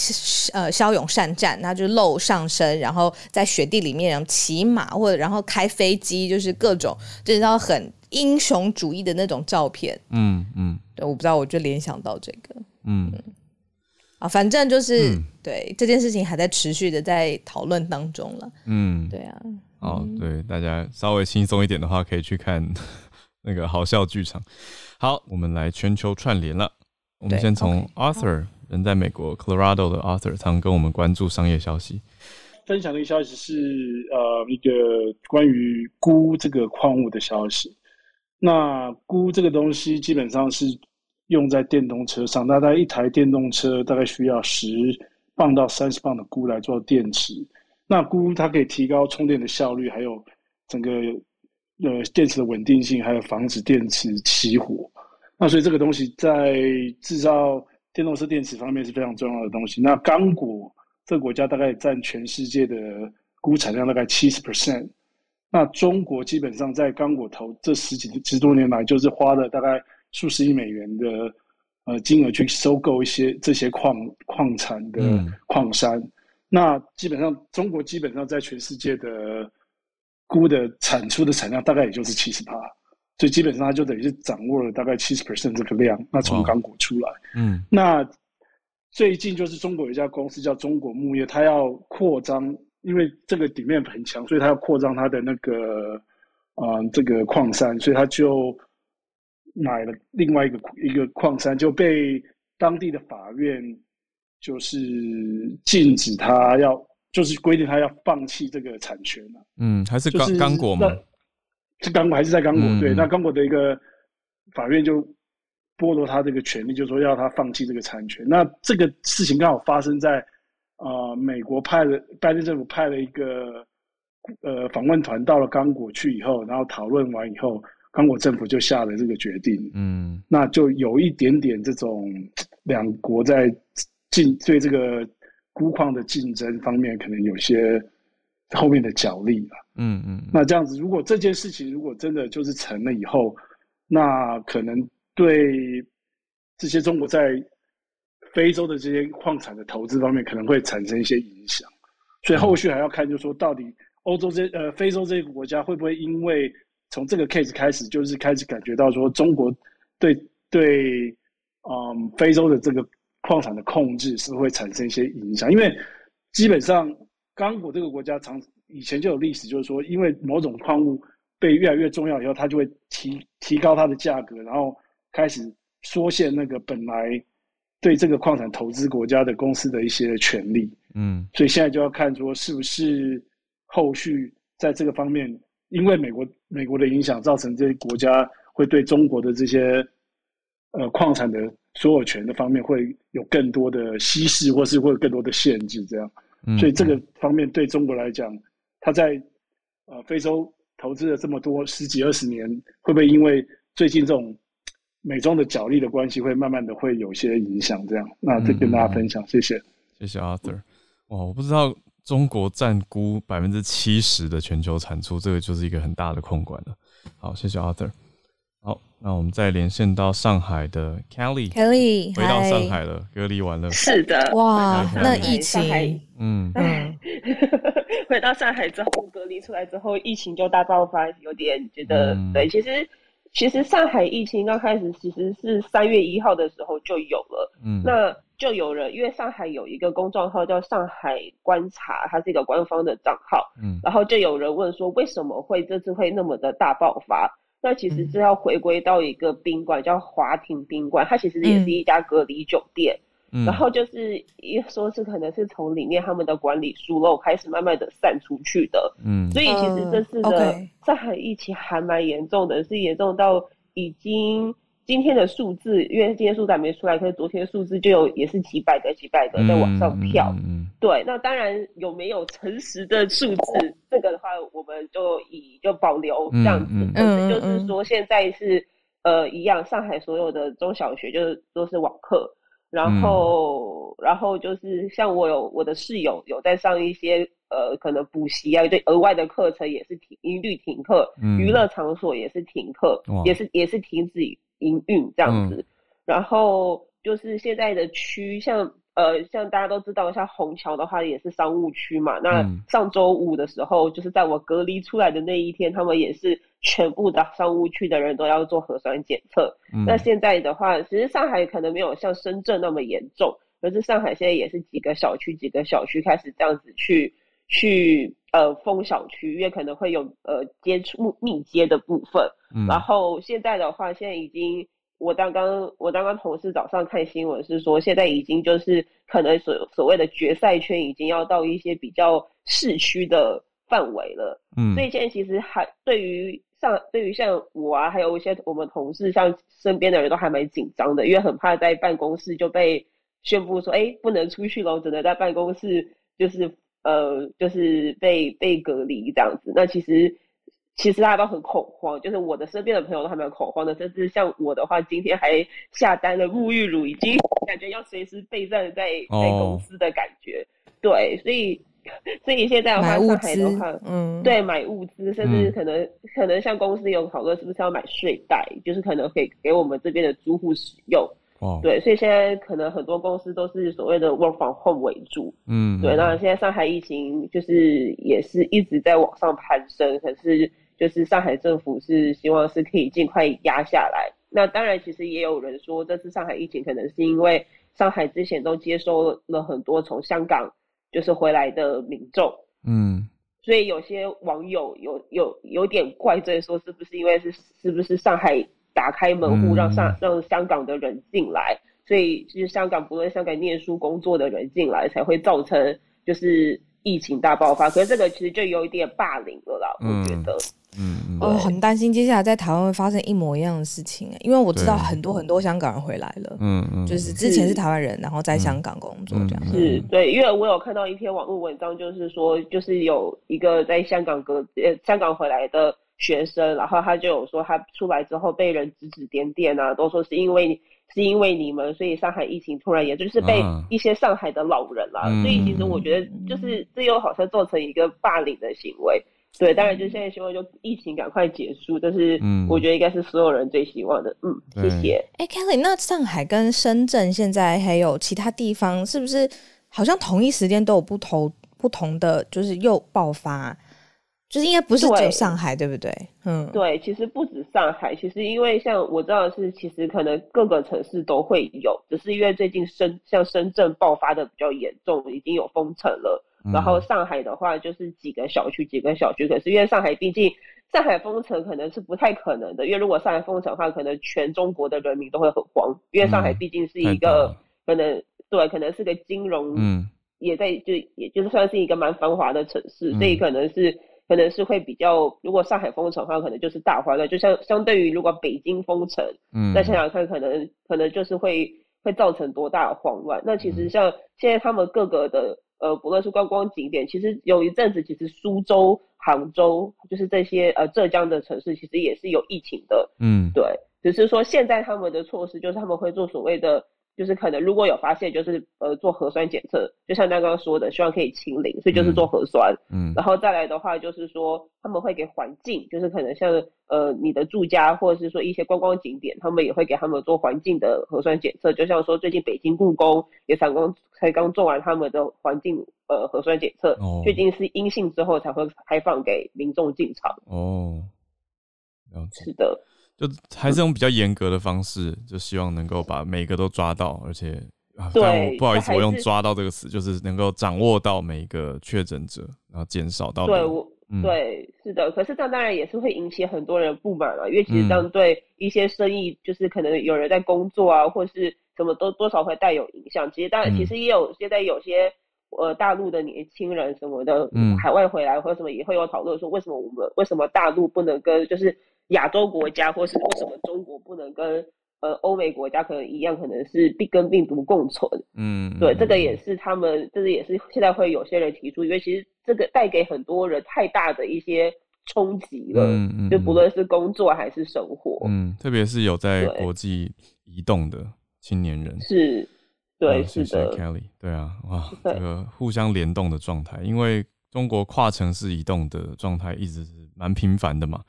呃骁勇善战，他就露上身，然后在雪地里面骑马或者然后开飞机，就是各种就是他很英雄主义的那种照片。嗯嗯，对，我不知道，我就联想到这个。嗯，嗯啊，反正就是、嗯、对这件事情还在持续的在讨论当中了。嗯，对啊。哦，对，大家稍微轻松一点的话，可以去看 那个好笑剧场。好，我们来全球串联了。我们先从 Arthur，人在美国 Colorado 的 Arthur，常跟我们关注商业消息。分享的一个消息是，呃，一个关于钴这个矿物的消息。那钴这个东西基本上是用在电动车上，大概一台电动车大概需要十磅到三十磅的钴来做电池。那钴它可以提高充电的效率，还有整个呃电池的稳定性，还有防止电池起火。那所以这个东西在制造电动车电池方面是非常重要的东西。那刚果这个国家大概占全世界的钴产量大概七十 percent。那中国基本上在刚果投这十几十多年来，就是花了大概数十亿美元的呃金额去收购一些这些矿矿产的矿山。嗯、那基本上中国基本上在全世界的钴的产出的产量大概也就是七十趴，所以基本上它就等于是掌握了大概七十 percent 这个量。那从港股出来，嗯，那最近就是中国有一家公司叫中国牧业，它要扩张。因为这个底面很强，所以它要扩张它的那个，啊、呃，这个矿山，所以它就买了另外一个一个矿山，就被当地的法院就是禁止他要，就是规定他要放弃这个产权了。嗯，还是刚刚果吗？是刚果还是在刚果？嗯、对，那刚果的一个法院就剥夺他这个权利，就说要他放弃这个产权。那这个事情刚好发生在。啊、呃，美国派了拜登政府派了一个呃访问团到了刚果去以后，然后讨论完以后，刚果政府就下了这个决定。嗯，那就有一点点这种两国在竞对这个钴矿的竞争方面，可能有些后面的角力了。嗯嗯，那这样子，如果这件事情如果真的就是成了以后，那可能对这些中国在非洲的这些矿产的投资方面可能会产生一些影响，所以后续还要看，就是说到底欧洲这呃非洲这个国家会不会因为从这个 case 开始，就是开始感觉到说中国对对嗯非洲的这个矿产的控制是会产生一些影响，因为基本上刚果这个国家长以前就有历史，就是说因为某种矿物被越来越重要以后，它就会提提高它的价格，然后开始缩限那个本来。对这个矿产投资国家的公司的一些权利，嗯，所以现在就要看说是不是后续在这个方面，因为美国美国的影响，造成这些国家会对中国的这些呃矿产的所有权的方面会有更多的稀释，或是会有更多的限制，这样，嗯，所以这个方面对中国来讲，他在呃非洲投资了这么多十几二十年，会不会因为最近这种美中的角力的关系会慢慢的会有些影响，这样，那再跟大家分享，嗯、谢谢，谢谢 Arthur。哇，我不知道中国占估百分之七十的全球产出，这个就是一个很大的控管了。好，谢谢 Arthur。好，那我们再连线到上海的 Kelly，Kelly 回到上海了隔离完了。是的，哇，那疫情，嗯嗯，回到上海之后隔离出来之后，疫情就大爆发，有点觉得，嗯、对，其实。其实上海疫情刚开始，其实是三月一号的时候就有了。嗯，那就有人，因为上海有一个公众号叫“上海观察”，它是一个官方的账号。嗯，然后就有人问说，为什么会这次会那么的大爆发？那其实是要回归到一个宾馆，叫华庭宾馆，它其实也是一家隔离酒店。嗯嗯、然后就是一说是可能是从里面他们的管理疏漏开始慢慢的散出去的，嗯，所以其实这次的 上海疫情还蛮严重的，是严重到已经今天的数字，因为今天数字还没出来，可是昨天数字就有也是几百个几百个在往上跳，嗯嗯嗯、对，那当然有没有诚实的数字，这个的话我们就以就保留这样子，嗯嗯、就是说现在是呃一样，上海所有的中小学就是都是网课。然后，嗯、然后就是像我有我的室友有在上一些呃，可能补习啊，对额外的课程也是停一律停课，嗯、娱乐场所也是停课，哇。也是也是停止营运这样子。嗯、然后就是现在的区像。呃，像大家都知道，像虹桥的话也是商务区嘛。那上周五的时候，就是在我隔离出来的那一天，他们也是全部的商务区的人都要做核酸检测。嗯、那现在的话，其实上海可能没有像深圳那么严重，可是上海现在也是几个小区几个小区开始这样子去去呃封小区，因为可能会有呃接触密接的部分。嗯、然后现在的话，现在已经。我刚刚我刚刚同事早上看新闻是说，现在已经就是可能所所谓的决赛圈已经要到一些比较市区的范围了。嗯，所以现在其实还对于像对于像我啊，还有一些我们同事，像身边的人都还蛮紧张的，因为很怕在办公室就被宣布说，哎，不能出去了，只能在办公室就是呃就是被被隔离这样子。那其实。其实大家都很恐慌，就是我的身边的朋友都还蛮恐慌的，甚至像我的话，今天还下单了沐浴乳，已经 感觉要随时备战在在公司的感觉。Oh. 对，所以所以现在的话，上海的话，嗯，对，买物资，甚至可能、嗯、可能像公司有讨论是不是要买睡袋，就是可能可以给我们这边的租户使用。哦，对，所以现在可能很多公司都是所谓的 work from home 为主。嗯，对。那现在上海疫情就是也是一直在往上攀升，可是就是上海政府是希望是可以尽快压下来。那当然，其实也有人说，这次上海疫情可能是因为上海之前都接收了很多从香港就是回来的民众，嗯，所以有些网友有有有点怪罪，说是不是因为是是不是上海打开门户让上让香港的人进来，所以就是香港不论香港念书工作的人进来，才会造成就是疫情大爆发。可是这个其实就有一点霸凌了啦，我觉得。嗯，我很担心接下来在台湾会发生一模一样的事情，因为我知道很多很多香港人回来了，嗯嗯，就是之前是台湾人，然后在香港工作这样。是，对，因为我有看到一篇网络文章，就是说，就是有一个在香港隔呃香港回来的学生，然后他就有说，他出来之后被人指指点点啊，都说是因为是因为你们，所以上海疫情突然也就是被一些上海的老人啦，所以其实我觉得就是这又好像做成一个霸凌的行为。对，当然就现在希望就疫情赶快结束，但是我觉得应该是所有人最希望的。嗯，谢谢。哎，Kelly，那上海跟深圳现在还有其他地方，是不是好像同一时间都有不同不同的，就是又爆发？就是应该不是只有上海，对，对不对？嗯，对，其实不止上海，其实因为像我知道的是，其实可能各个城市都会有，只是因为最近深像深圳爆发的比较严重，已经有封城了。然后上海的话就是几个小区，几个小区。可是因为上海毕竟上海封城可能是不太可能的，因为如果上海封城的话，可能全中国的人民都会很慌。因为上海毕竟是一个可能对，可能是个金融，嗯，也在就也就是算是一个蛮繁华的城市，所以可能是可能是会比较，如果上海封城的话，可能就是大慌乱。就像相对于如果北京封城，嗯，那想想看，可能可能就是会会造成多大的慌乱。那其实像现在他们各个的。呃，不论是观光景点，其实有一阵子，其实苏州、杭州，就是这些呃浙江的城市，其实也是有疫情的。嗯，对，只是说现在他们的措施就是他们会做所谓的。就是可能如果有发现，就是呃做核酸检测，就像刚刚说的，希望可以清零，所以就是做核酸。嗯，然后再来的话，就是说他们会给环境，就是可能像呃你的住家或者是说一些观光景点，他们也会给他们做环境的核酸检测。就像说最近北京故宫也才刚才刚做完他们的环境呃核酸检测，最近是阴性之后才会开放给民众进场。哦，是的。就还是用比较严格的方式，就希望能够把每个都抓到，而且啊，对，不好意思，我用“抓到”这个词，就是能够掌握到每一个确诊者，然后减少到对，我、嗯，对，是的。可是这样当然也是会引起很多人不满了，因为其实这样对一些生意，就是可能有人在工作啊，或是什么都多少会带有影响。其实当然，其实也有现在有些呃大陆的年轻人什么的，嗯，海外回来或者什么也会有讨论说，为什么我们为什么大陆不能跟就是。亚洲国家，或是为什么中国不能跟呃欧美国家可能一样，可能是病跟病毒共存？嗯，对，这个也是他们，这个也是现在会有些人提出，因为其实这个带给很多人太大的一些冲击了，嗯嗯，就不论是工作还是生活，嗯，特别是有在国际移动的青年人，是，对，是的，Kelly，对啊，哇，这个互相联动的状态，因为中国跨城市移动的状态一直是蛮频繁的嘛。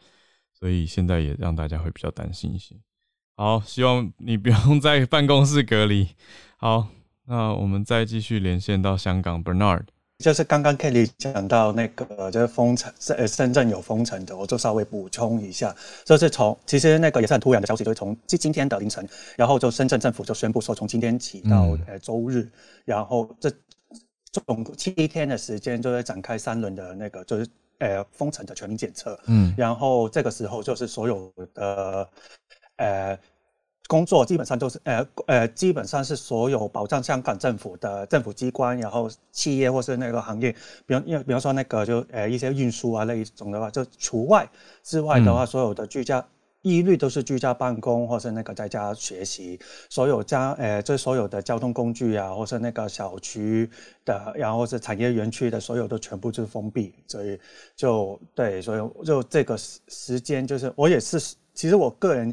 所以现在也让大家会比较担心一些。好，希望你不用 在办公室隔离。好，那我们再继续连线到香港，Bernard。就是刚刚 Kelly 讲到那个就是封城，深深圳有封城的，我就稍微补充一下。就是从其实那个也是很突然的消息，就是从今今天的凌晨，然后就深圳政府就宣布说，从今天起到呃周日，嗯、然后这总七天的时间就会展开三轮的那个就是。呃，封城的全民检测，嗯，然后这个时候就是所有的呃工作基本上都是呃呃基本上是所有保障香港政府的政府机关，然后企业或是那个行业，比方因为比方说那个就呃一些运输啊那一种的话，就除外之外的话，嗯、所有的居家。一律都是居家办公，或是那个在家学习。所有家，呃，这所有的交通工具啊，或是那个小区的，然后是产业园区的，所有都全部就是封闭。所以就对，所以就这个时时间，就是我也是，其实我个人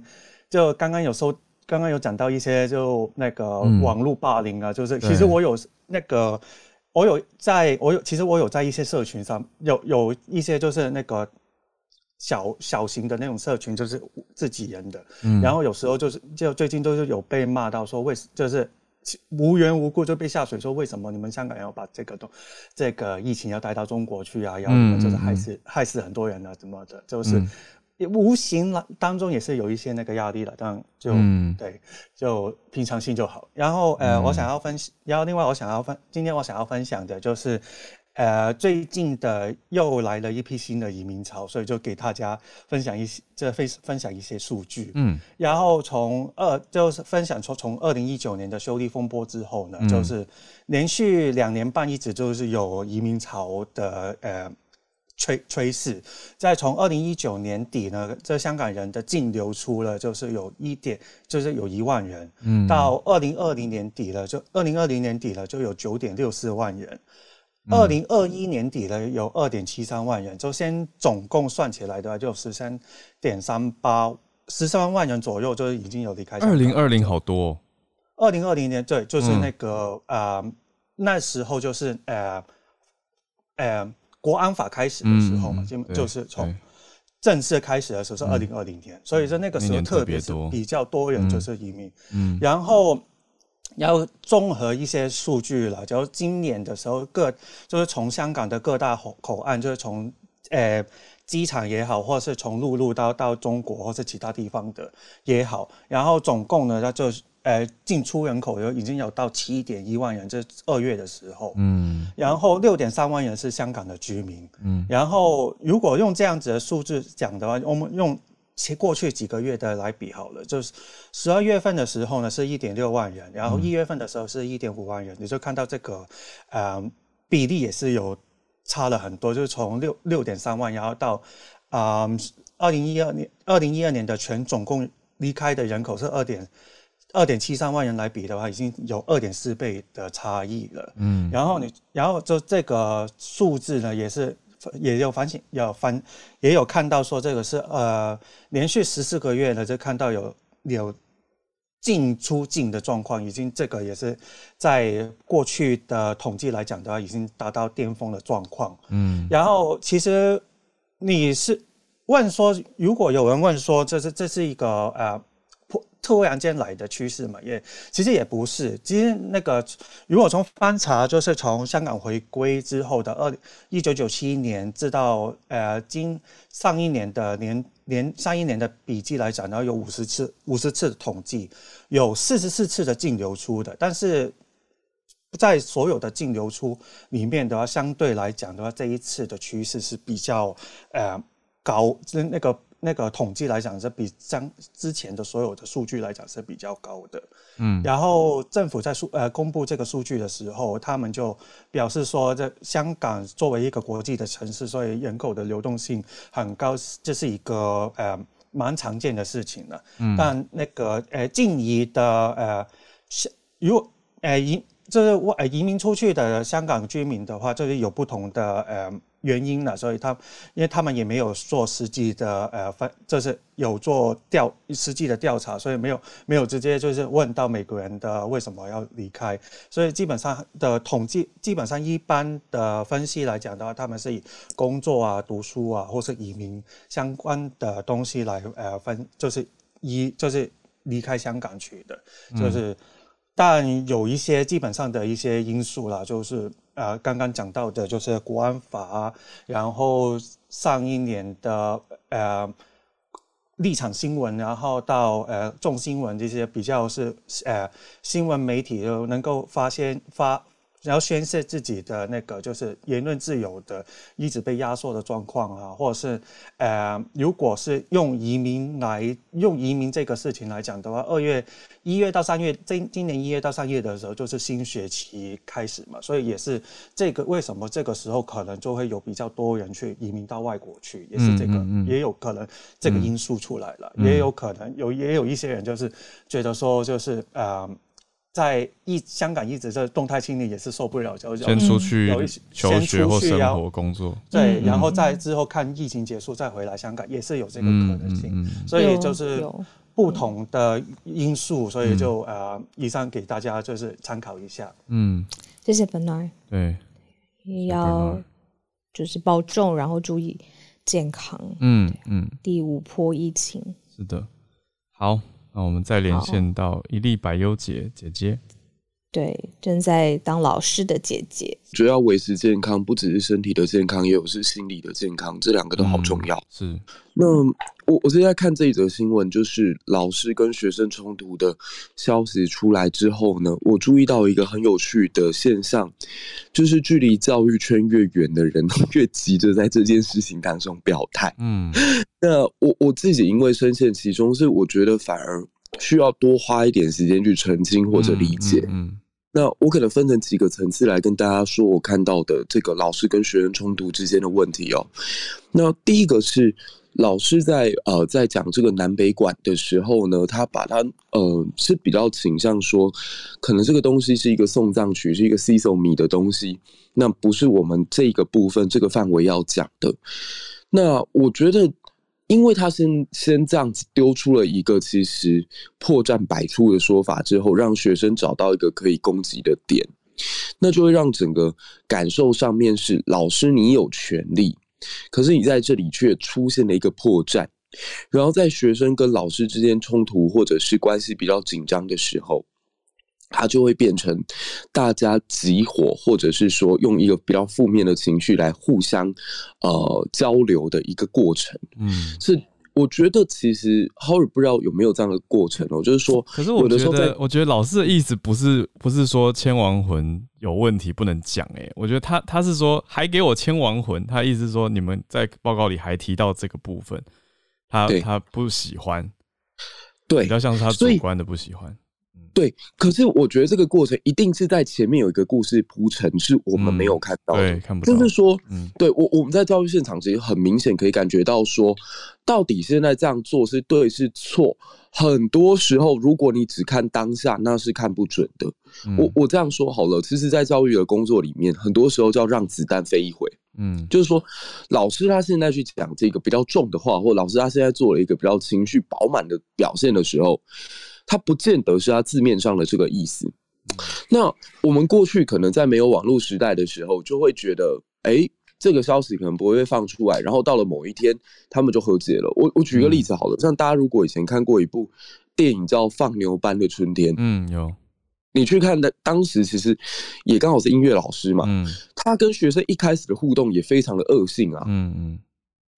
就刚刚有说，刚刚有讲到一些就那个网络霸凌啊，嗯、就是其实我有那个。我有在，我有其实我有在一些社群上有有一些就是那个小小型的那种社群，就是自己人的，嗯，然后有时候就是就最近都是有被骂到说为就是无缘无故就被下水说为什么你们香港要把这个东这个疫情要带到中国去啊，然后你们就是害死、嗯、害死很多人啊，怎么的，就是。嗯无形当中也是有一些那个压力的，但就、嗯、对，就平常心就好。然后呃，嗯、我想要分析，然后另外我想要分，今天我想要分享的就是，呃，最近的又来了一批新的移民潮，所以就给大家分享一些，这分分享一些数据。嗯，然后从二就是分享从从二零一九年的修例风波之后呢，嗯、就是连续两年半一直就是有移民潮的呃。趋趋势，在从二零一九年底呢，这香港人的净流出了，就是有一点，就是有一万人，嗯，到二零二零年底了，就二零二零年底了，就有九点六四万人，二零二一年底了，有二点七三万人，就先总共算起来的话，就十三点三八十三万人左右，就已经有离开。二零二零好多，二零二零年对，就是那个呃，那时候就是呃呃。国安法开始的时候嘛，就、嗯、就是从正式开始的时候是二零二零年，嗯、所以说那个时候特别是比较多人就是移民，然后然后综合一些数据了，就今年的时候各就是从香港的各大口口岸，就是从呃机场也好，或者是从陆路到到中国或是其他地方的也好，然后总共呢，那就。呃，进出人口有已经有到七点一万人，这是二月的时候，嗯，然后六点三万人是香港的居民，嗯，然后如果用这样子的数字讲的话，我们用其过去几个月的来比好了，就是十二月份的时候呢是一点六万人，然后一月份的时候是一点五万人，你就看到这个，呃，比例也是有差了很多，就是从六六点三万，然后到啊二零一二年二零一二年的全总共离开的人口是二点。二点七三万人来比的话，已经有二点四倍的差异了。嗯，然后你，然后就这个数字呢，也是也有反省，有反也有看到说这个是呃连续十四个月呢，就看到有有进出境的状况，已经这个也是在过去的统计来讲的话，已经达到巅峰的状况。嗯，然后其实你是问说，如果有人问说，这是这是一个呃。突然间来的趋势嘛，也其实也不是。其实那个，如果从翻查，就是从香港回归之后的二一九九七年，直到呃今上一年的年年上一年的笔记来讲，然后有五十次五十次的统计，有四十四次的净流出的。但是在所有的净流出里面的话，相对来讲的话，这一次的趋势是比较呃高，就是那个。那个统计来讲是比将之前的所有的数据来讲是比较高的，嗯，然后政府在数呃公布这个数据的时候，他们就表示说，这香港作为一个国际的城市，所以人口的流动性很高，这是一个呃蛮常见的事情了，嗯，但那个呃净移的呃，如果呃移就是我呃移民出去的香港居民的话，就是有不同的呃。原因了，所以他，因为他们也没有做实际的呃分，就是有做调实际的调查，所以没有没有直接就是问到美国人的为什么要离开，所以基本上的统计，基本上一般的分析来讲的话，他们是以工作啊、读书啊，或是移民相关的东西来呃分，就是一就是离开香港去的，就是，嗯、但有一些基本上的一些因素啦，就是。呃，刚刚讲到的就是国安法，然后上一年的呃立场新闻，然后到呃重新闻这些比较是呃新闻媒体能够发现发。然后宣泄自己的那个就是言论自由的一直被压缩的状况啊，或者是呃，如果是用移民来用移民这个事情来讲的话，二月一月到三月，今今年一月到三月的时候就是新学期开始嘛，所以也是这个为什么这个时候可能就会有比较多人去移民到外国去，也是这个、嗯嗯嗯、也有可能这个因素出来了，嗯、也有可能有也有一些人就是觉得说就是呃。在一香港一直在动态清零，也是受不了，就先出去有一些求学或生活工作，对，然后再之后看疫情结束再回来香港，也是有这个可能性，所以就是不同的因素，所以就呃，以上给大家就是参考一下。嗯，谢谢 Bernard。对，也要就是保重，然后注意健康。嗯嗯。第五波疫情。是的。好，那我们再连线到一粒百优姐姐姐。对，正在当老师的姐姐，觉得要维持健康，不只是身体的健康，也有是心理的健康，这两个都好重要。嗯、是，那我我现在看这一则新闻，就是老师跟学生冲突的消息出来之后呢，我注意到一个很有趣的现象，就是距离教育圈越远的人，越急着在这件事情当中表态。嗯，那我我自己因为深陷其中，是我觉得反而。需要多花一点时间去澄清或者理解。嗯，嗯，嗯，那我可能分成几个层次来跟大家说，我看到的这个老师跟学生冲突之间的问题哦。那第一个是老师在呃在讲这个南北馆的时候呢，他把他呃是比较倾向说，可能这个东西是一个送葬曲，是一个 C 手米的东西，那不是我们这个部分这个范围要讲的。那我觉得。因为他先先这样子丢出了一个其实破绽百出的说法之后，让学生找到一个可以攻击的点，那就会让整个感受上面是老师你有权利，可是你在这里却出现了一个破绽，然后在学生跟老师之间冲突或者是关系比较紧张的时候。它就会变成大家集火，或者是说用一个比较负面的情绪来互相呃交流的一个过程。嗯，是我觉得其实 Howard 不知道有没有这样的过程哦，就是说，可是我觉得，我觉得老师的意思不是不是说签亡魂有问题不能讲诶，我觉得他他是说还给我签亡魂，他意思是说你们在报告里还提到这个部分，他他不喜欢，对，比较像是他主观的不喜欢。对，可是我觉得这个过程一定是在前面有一个故事铺陈，是我们没有看到的。嗯、对，看不到。就是说，嗯，对我我们在教育现场其实很明显可以感觉到说，到底现在这样做是对是错？很多时候，如果你只看当下，那是看不准的。嗯、我我这样说好了，其实，在教育的工作里面，很多时候叫让子弹飞一回。嗯，就是说，老师他现在去讲这个比较重的话，或老师他现在做了一个比较情绪饱满的表现的时候。他不见得是它字面上的这个意思。那我们过去可能在没有网络时代的时候，就会觉得，哎，这个消息可能不会被放出来。然后到了某一天，他们就和解了。我我举个例子好了，像大家如果以前看过一部电影叫《放牛班的春天》，嗯，有，你去看的，当时其实也刚好是音乐老师嘛，嗯，他跟学生一开始的互动也非常的恶性啊，嗯嗯。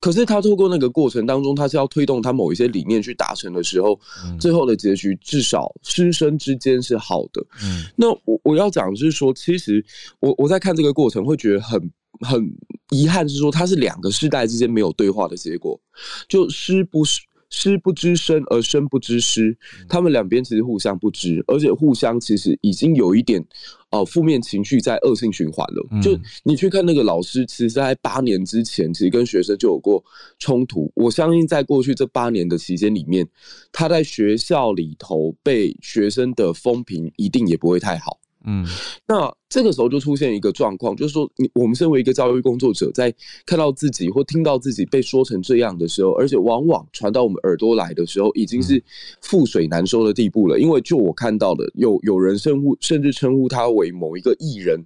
可是他透过那个过程当中，他是要推动他某一些理念去达成的时候，嗯、最后的结局至少师生之间是好的。嗯，那我我要讲的是说，其实我我在看这个过程会觉得很很遗憾，是说他是两个世代之间没有对话的结果，就师不是。师不知生而生不知师，他们两边其实互相不知，而且互相其实已经有一点哦负面情绪在恶性循环了。就你去看那个老师，其实在八年之前，其实跟学生就有过冲突。我相信在过去这八年的期间里面，他在学校里头被学生的风评一定也不会太好。嗯，那这个时候就出现一个状况，就是说，你我们身为一个教育工作者，在看到自己或听到自己被说成这样的时候，而且往往传到我们耳朵来的时候，已经是覆水难收的地步了。因为就我看到的，有有人称呼甚至称呼他为某一个艺人，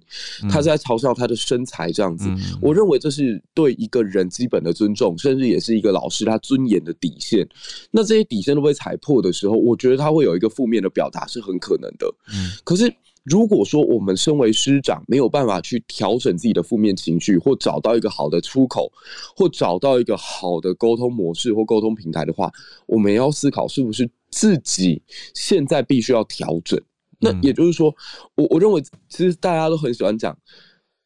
他是在嘲笑他的身材这样子。我认为这是对一个人基本的尊重，甚至也是一个老师他尊严的底线。那这些底线都被踩破的时候，我觉得他会有一个负面的表达是很可能的。嗯，可是。如果说我们身为师长没有办法去调整自己的负面情绪，或找到一个好的出口，或找到一个好的沟通模式或沟通平台的话，我们要思考是不是自己现在必须要调整。那也就是说，我我认为其实大家都很喜欢讲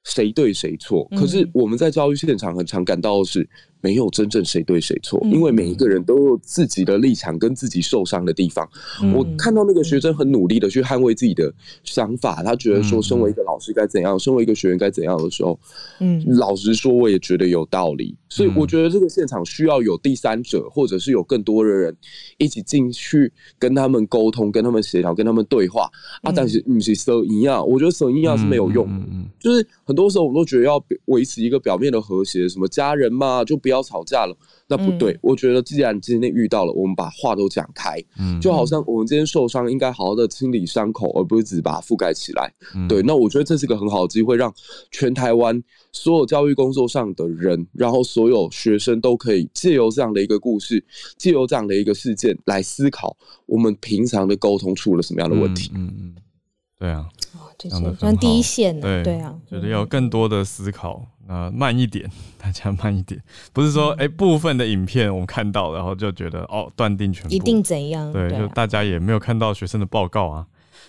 谁对谁错，可是我们在教育现场很常感到的是。没有真正谁对谁错，因为每一个人都有自己的立场跟自己受伤的地方。嗯、我看到那个学生很努力的去捍卫自己的想法，他觉得说，身为一个老师该怎样，身为一个学员该怎样的时候，嗯，老实说，我也觉得有道理。所以我觉得这个现场需要有第三者，或者是有更多的人一起进去跟他们沟通、跟他们协调、跟他们对话啊。但是不是说一样，我觉得说一样是没有用的，就是。很多时候我们都觉得要维持一个表面的和谐，什么家人嘛，就不要吵架了。那不对，嗯、我觉得既然今天遇到了，我们把话都讲开，嗯，就好像我们今天受伤，应该好好的清理伤口，而不是只把它覆盖起来。嗯、对，那我觉得这是个很好的机会，让全台湾所有教育工作上的人，然后所有学生都可以借由这样的一个故事，借由这样的一个事件来思考，我们平常的沟通出了什么样的问题。嗯嗯，嗯，对啊。讲的算第一线对对啊，觉得要更多的思考，呃，慢一点，大家慢一点，不是说哎、欸、部分的影片我们看到，然后就觉得哦断定全部一定怎样？对，就大家也没有看到学生的报告啊，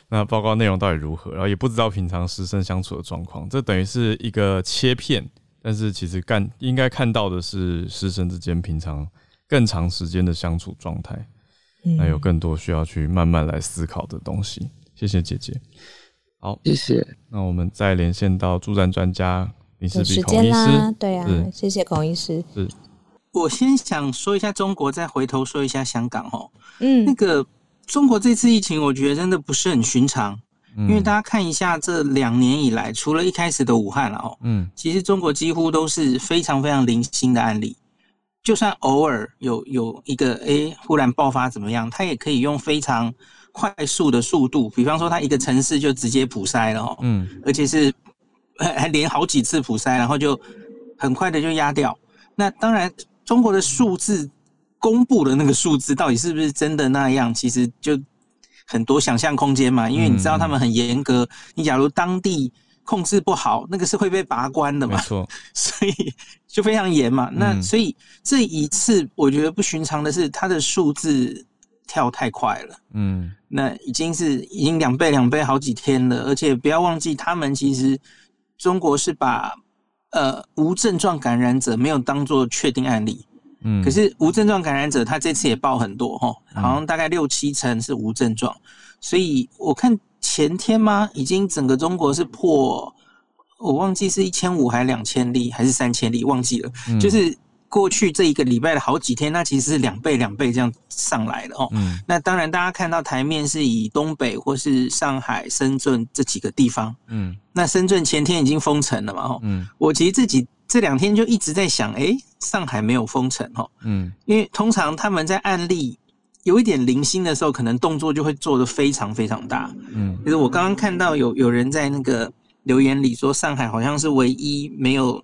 那报告内容到底如何，然后也不知道平常师生相处的状况，这等于是一个切片，但是其实干应该看到的是师生之间平常更长时间的相处状态，那有更多需要去慢慢来思考的东西。谢谢姐姐。好，谢谢。那我们再连线到助战专家林氏璧孔医师。对啊，谢谢孔医师。是，我先想说一下中国，再回头说一下香港哦。嗯，那个中国这次疫情，我觉得真的不是很寻常。嗯，因为大家看一下这两年以来，除了一开始的武汉了哦，嗯，其实中国几乎都是非常非常零星的案例。就算偶尔有有一个哎忽然爆发怎么样，它也可以用非常。快速的速度，比方说，它一个城市就直接普筛了，嗯，而且是还连好几次普筛，然后就很快的就压掉。那当然，中国的数字公布的那个数字到底是不是真的那样，其实就很多想象空间嘛。因为你知道他们很严格，你假如当地控制不好，那个是会被拔关的嘛，没错，所以就非常严嘛。那所以这一次我觉得不寻常的是，它的数字。跳太快了，嗯，那已经是已经两倍两倍好几天了，而且不要忘记，他们其实中国是把呃无症状感染者没有当做确定案例，嗯，可是无症状感染者他这次也报很多哈，好像大概六七成是无症状，嗯，所以我看前天吗，已经整个中国是破，我忘记是一千五还是两千例还是三千例，忘记了，嗯，就是。过去这一个礼拜的好几天，那其实是两倍两倍这样上来的哦。嗯。那当然，大家看到台面是以东北或是上海、深圳这几个地方。嗯。那深圳前天已经封城了嘛？哦。嗯。我其实自己这两天就一直在想，哎，上海没有封城哦。嗯。因为通常他们在案例有一点零星的时候，可能动作就会做得非常非常大。嗯。就是我刚刚看到有有人在那个留言里说，上海好像是唯一没有。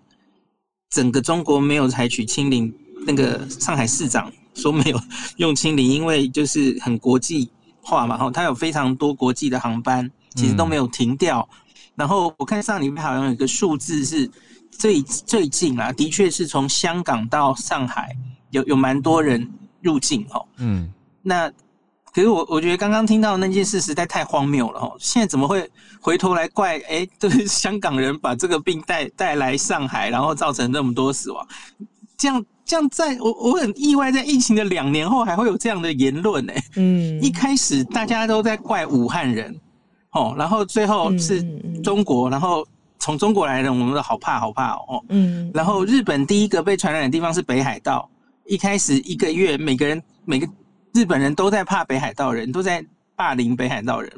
整个中国没有采取清零，那个上海市长说没有 用清零，因为就是很国际化嘛，哈，它有非常多国际的航班，其实都没有停掉。嗯、然后我看上里面好像有一个数字是最最近啊，的确是从香港到上海有有蛮多人入境哦，嗯，那。可是我我觉得刚刚听到那件事实在太荒谬了哦！现在怎么会回头来怪哎，都是香港人把这个病带带来上海，然后造成那么多死亡？这样这样在，在我我很意外，在疫情的两年后还会有这样的言论呢。嗯，一开始大家都在怪武汉人哦，然后最后是中国，然后从中国来的，我们都好怕好怕哦。嗯，然后日本第一个被传染的地方是北海道，一开始一个月每个人每个。日本人都在怕北海道人，都在霸凌北海道人，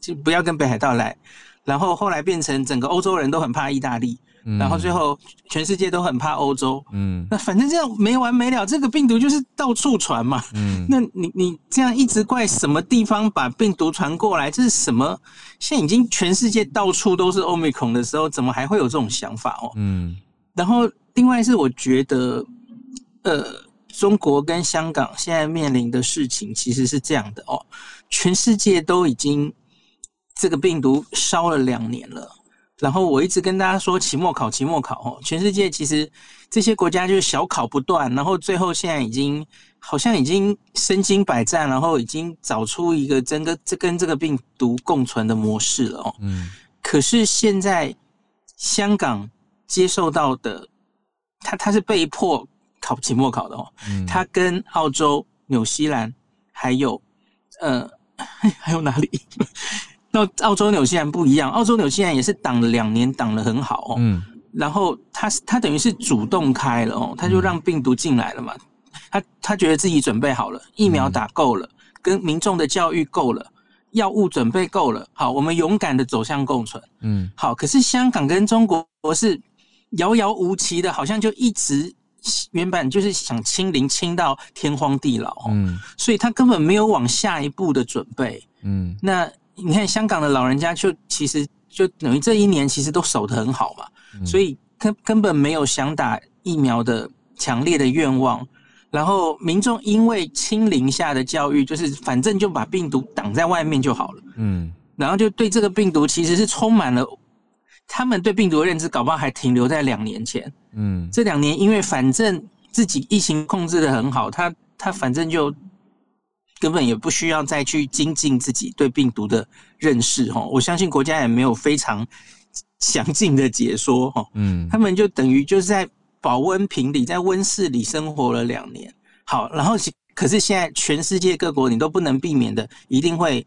就不要跟北海道来。然后后来变成整个欧洲人都很怕意大利，嗯、然后最后全世界都很怕欧洲。嗯，那反正这样没完没了，这个病毒就是到处传嘛。嗯，那你你这样一直怪什么地方把病毒传过来？这是什么？现在已经全世界到处都是 Omicron 的时候，怎么还会有这种想法哦？嗯，然后另外是我觉得，呃。中国跟香港现在面临的事情其实是这样的哦，全世界都已经这个病毒烧了两年了，然后我一直跟大家说期末考，期末考哦，全世界其实这些国家就是小考不断，然后最后现在已经好像已经身经百战，然后已经找出一个整个这跟这个病毒共存的模式了哦。嗯。可是现在香港接受到的，他他是被迫。考期末考的哦，他跟澳洲、纽西兰还有呃，还有哪里？那澳洲、纽西兰不一样，澳洲、纽西兰也是挡了两年，挡得很好哦。嗯，然后他他等于是主动开了哦，他就让病毒进来了嘛。他他觉得自己准备好了，疫苗打够了，跟民众的教育够了，药物准备够了，好，我们勇敢的走向共存。嗯，好，可是香港跟中国我是遥遥无期的，好像就一直原本就是想清零清到天荒地老，嗯，所以他根本没有往下一步的准备，嗯，那你看香港的老人家就其实就等于这一年其实都守得很好嘛，嗯，所以根根本没有想打疫苗的强烈的愿望，然后民众因为清零下的教育，就是反正就把病毒挡在外面就好了，嗯，然后就对这个病毒其实是充满了。他们对病毒的认知，搞不好还停留在两年前。嗯，这两年因为反正自己疫情控制的很好，他他反正就根本也不需要再去精进自己对病毒的认识哈。我相信国家也没有非常详尽的解说哈。嗯，他们就等于就是在保温瓶里，在温室里生活了两年。好，然后可是现在全世界各国你都不能避免的，一定会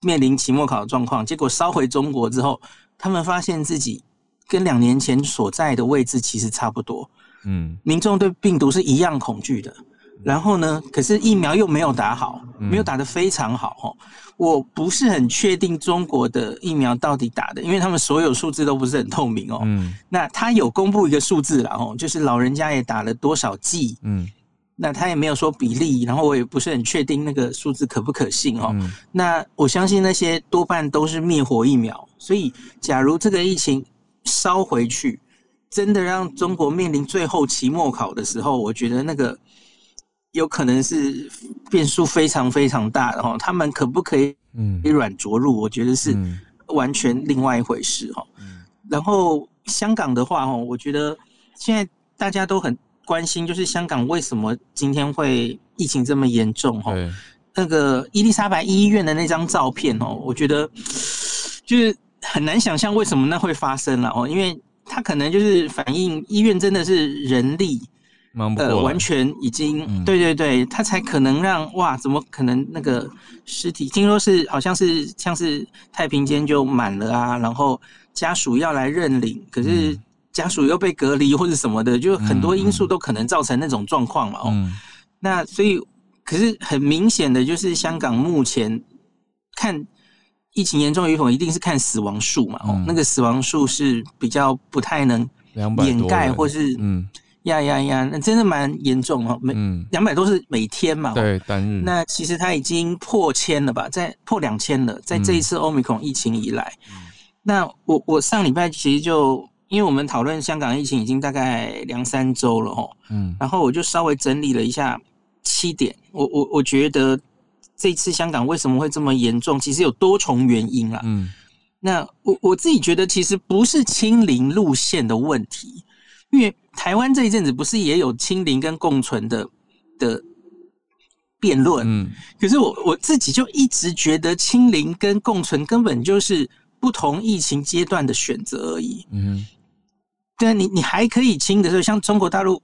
面临期末考的状况。结果烧回中国之后。他们发现自己跟两年前所在的位置其实差不多，嗯，民众对病毒是一样恐惧的。然后呢，可是疫苗又没有打好，没有打得非常好哦。我不是很确定中国的疫苗到底打的，因为他们所有数字都不是很透明哦。嗯，那他有公布一个数字了哦，就是老人家也打了多少剂，嗯。那他也没有说比例，然后我也不是很确定那个数字可不可信哦。嗯、那我相信那些多半都是灭活疫苗，所以假如这个疫情烧回去，真的让中国面临最后期末考的时候，我觉得那个有可能是变数非常非常大的哈。他们可不可以微软着陆？我觉得是完全另外一回事哈。然后香港的话哈，我觉得现在大家都很。关心就是香港为什么今天会疫情这么严重？哈，那个伊丽莎白医院的那张照片哦，我觉得就是很难想象为什么那会发生了哦，因为它可能就是反映医院真的是人力呃完全已经、嗯、对对对，他才可能让哇，怎么可能那个尸体听说是好像是像是太平间就满了啊，然后家属要来认领，可是。嗯家属又被隔离或者什么的，就很多因素都可能造成那种状况嘛。哦、嗯，那所以可是很明显的就是香港目前看疫情严重与否，一定是看死亡数嘛。哦、嗯，那个死亡数是比较不太能掩盖，或是嗯呀呀呀，那真的蛮严重哦。每两百多是每天嘛。对，单日。那其实它已经破千了吧？在破两千了，在这一次 Omicron 疫情以来。嗯、那我我上礼拜其实就。因为我们讨论香港疫情已经大概两三周了哦，嗯，然后我就稍微整理了一下七点，我我我觉得这次香港为什么会这么严重，其实有多重原因啊，嗯，那我我自己觉得其实不是清零路线的问题，因为台湾这一阵子不是也有清零跟共存的的辩论，嗯，可是我我自己就一直觉得清零跟共存根本就是不同疫情阶段的选择而已，嗯。对啊，你你还可以清的时候，像中国大陆，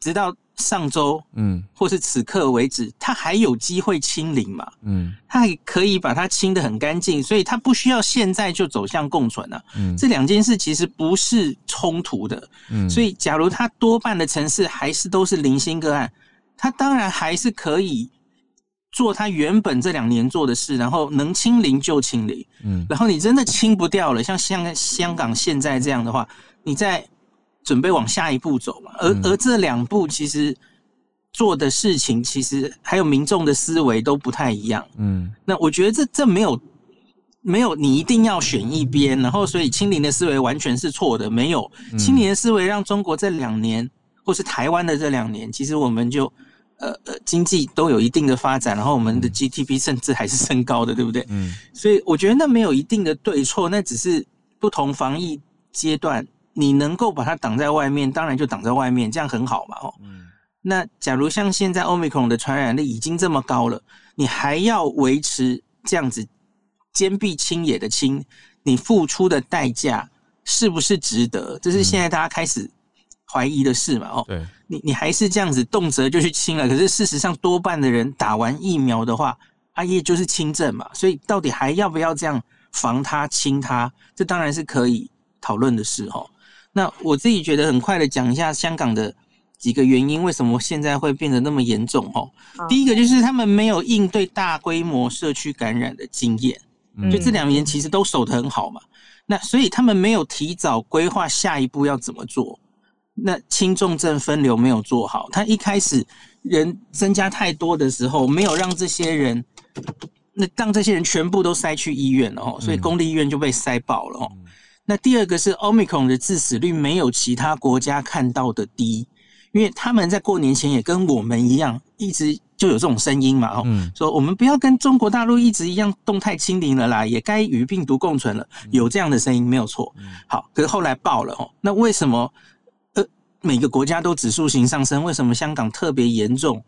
直到上周，嗯，或是此刻为止，它还有机会清零嘛？嗯，它还可以把它清得很干净，所以它不需要现在就走向共存了。嗯，这两件事其实不是冲突的。嗯，所以假如它多半的城市还是都是零星个案，它当然还是可以做他原本这两年做的事，然后能清零就清零。嗯，然后你真的清不掉了，像香香港现在这样的话。你在准备往下一步走嘛？而而这两步其实做的事情，其实还有民众的思维都不太一样。嗯，那我觉得这这没有没有你一定要选一边，然后所以清零的思维完全是错的。没有清零的思维，让中国这两年或是台湾的这两年，其实我们就呃呃经济都有一定的发展，然后我们的 GDP 甚至还是升高的，对不对？嗯，所以我觉得那没有一定的对错，那只是不同防疫阶段。你能够把它挡在外面，当然就挡在外面，这样很好嘛，哦。嗯。那假如像现在 Omicron 的传染力已经这么高了，你还要维持这样子坚壁清野的清，你付出的代价是不是值得？这是现在大家开始怀疑的事嘛，哦。对。你你还是这样子动辄就去清了，可是事实上多半的人打完疫苗的话，阿叶就是轻症嘛，所以到底还要不要这样防他清他？这当然是可以讨论的事，哦。那我自己觉得很快的讲一下香港的几个原因，为什么现在会变得那么严重？哦，第一个就是他们没有应对大规模社区感染的经验，就这两年其实都守得很好嘛。那所以他们没有提早规划下一步要怎么做。那轻重症分流没有做好，他一开始人增加太多的时候，没有让这些人，那让这些人全部都塞去医院了哦，所以公立医院就被塞爆了哦。嗯、那第二个是 Omicron 的致死率没有其他国家看到的低，因为他们在过年前也跟我们一样，一直就有这种声音嘛哦，嗯、说我们不要跟中国大陆一直一样动态清零了啦，也该与病毒共存了，有这样的声音没有错。好，可是后来爆了哦，那为什么？每个国家都指数型上升，为什么香港特别严重？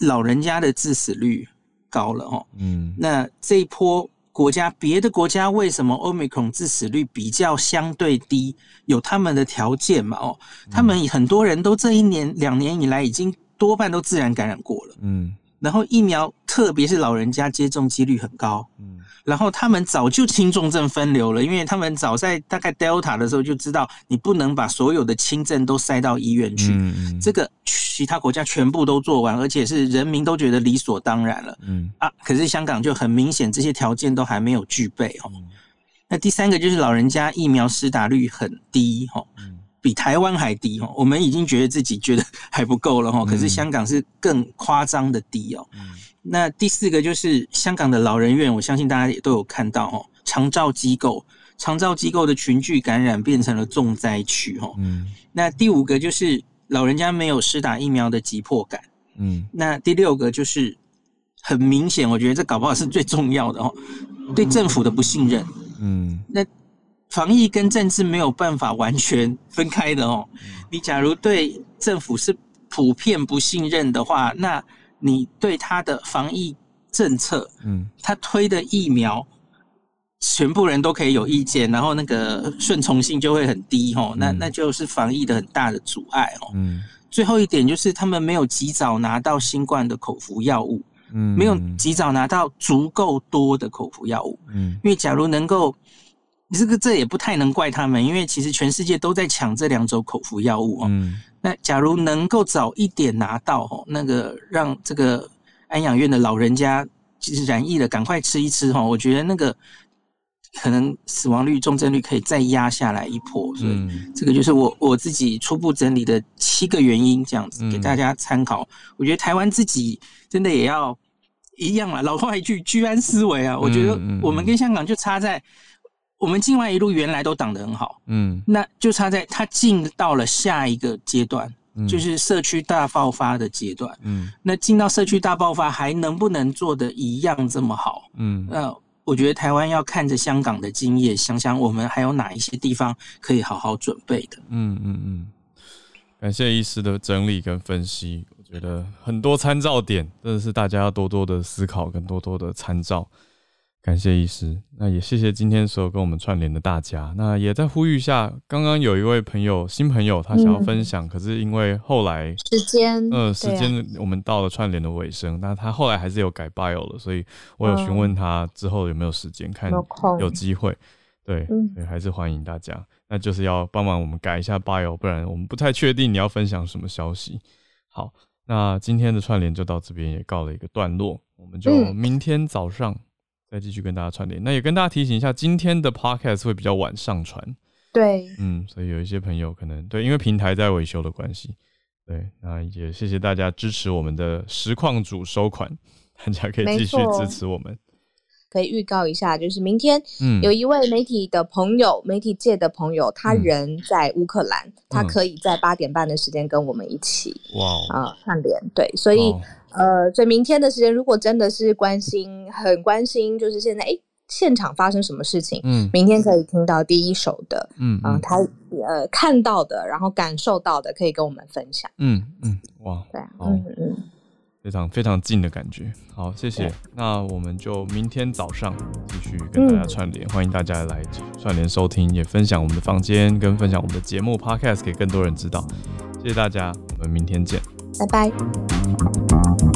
老人家的致死率高了哦。嗯，那这一波国家，别的国家为什么 Omicron 致死率比较相对低？有他们的条件嘛？哦，他们很多人都这一年两年以来已经多半都自然感染过了。嗯，然后疫苗，特别是老人家接种几率很高。嗯。然后他们早就轻重症分流了，因为他们早在大概 Delta 的时候就知道，你不能把所有的轻症都塞到医院去。嗯嗯、这个其他国家全部都做完，而且是人民都觉得理所当然了。嗯啊，可是香港就很明显，这些条件都还没有具备哦。嗯、那第三个就是老人家疫苗施打率很低哦，比台湾还低哦。我们已经觉得自己觉得还不够了哈，可是香港是更夸张的低哦。嗯那第四个就是香港的老人院，我相信大家也都有看到哦，长照机构，长照机构的群聚感染变成了重灾区哦。嗯。那第五个就是老人家没有施打疫苗的急迫感。嗯。那第六个就是很明显，我觉得这搞不好是最重要的哦，对政府的不信任。嗯。那防疫跟政治没有办法完全分开的哦。你假如对政府是普遍不信任的话，那你对他的防疫政策，嗯，他推的疫苗，全部人都可以有意见，然后那个顺从性就会很低吼，那那就是防疫的很大的阻碍哦。嗯，最后一点就是他们没有及早拿到新冠的口服药物，嗯，没有及早拿到足够多的口服药物，嗯，因为假如能够，这个这也不太能怪他们，因为其实全世界都在抢这两种口服药物哦。嗯。那假如能够早一点拿到哦，那个让这个安养院的老人家染疫了，赶快吃一吃哈，我觉得那个可能死亡率、重症率可以再压下来一波。所以这个就是我我自己初步整理的七个原因，这样子给大家参考。我觉得台湾自己真的也要一样啦，老话一句，居安思危啊。我觉得我们跟香港就差在。我们境外一路原来都挡得很好，嗯，那就差在它进到了下一个阶段，嗯，就是社区大爆发的阶段，嗯，那进到社区大爆发还能不能做的一样这么好？嗯，那我觉得台湾要看着香港的经验，想想我们还有哪一些地方可以好好准备的。嗯嗯嗯，感谢医师的整理跟分析，我觉得很多参照点真的是大家要多多的思考跟多多的参照。感谢医师，那也谢谢今天所有跟我们串联的大家。那也在呼吁一下，刚刚有一位朋友，新朋友，他想要分享，嗯、可是因为后来时间，呃，时间我们到了串联的尾声，那、啊、他后来还是有改 bio 了，所以我有询问他之后有没有时间，嗯、看有机会，对，所以还是欢迎大家。那就是要帮忙我们改一下 bio，不然我们不太确定你要分享什么消息。好，那今天的串联就到这边也告了一个段落，我们就明天早上。嗯再继续跟大家串联，那也跟大家提醒一下，今天的 podcast 会比较晚上传。对，嗯，所以有一些朋友可能对，因为平台在维修的关系，对，那也谢谢大家支持我们的实况组收款，大家可以继续支持我们。可以预告一下，就是明天，嗯，有一位媒体的朋友，嗯、媒体界的朋友，他人在乌克兰，嗯、他可以在八点半的时间跟我们一起，哇，啊，串联，对，所以。哦呃，所以明天的时间，如果真的是关心，很关心，就是现在，哎，现场发生什么事情？嗯，明天可以听到第一手的，嗯，啊、呃，他呃看到的，然后感受到的，可以跟我们分享。嗯嗯，哇，对，嗯嗯，非常非常近的感觉。好，谢谢。那我们就明天早上继续跟大家串联，嗯、欢迎大家来串联收听，也分享我们的房间，跟分享我们的节目 Podcast 给更多人知道。谢谢大家，我们明天见。拜拜。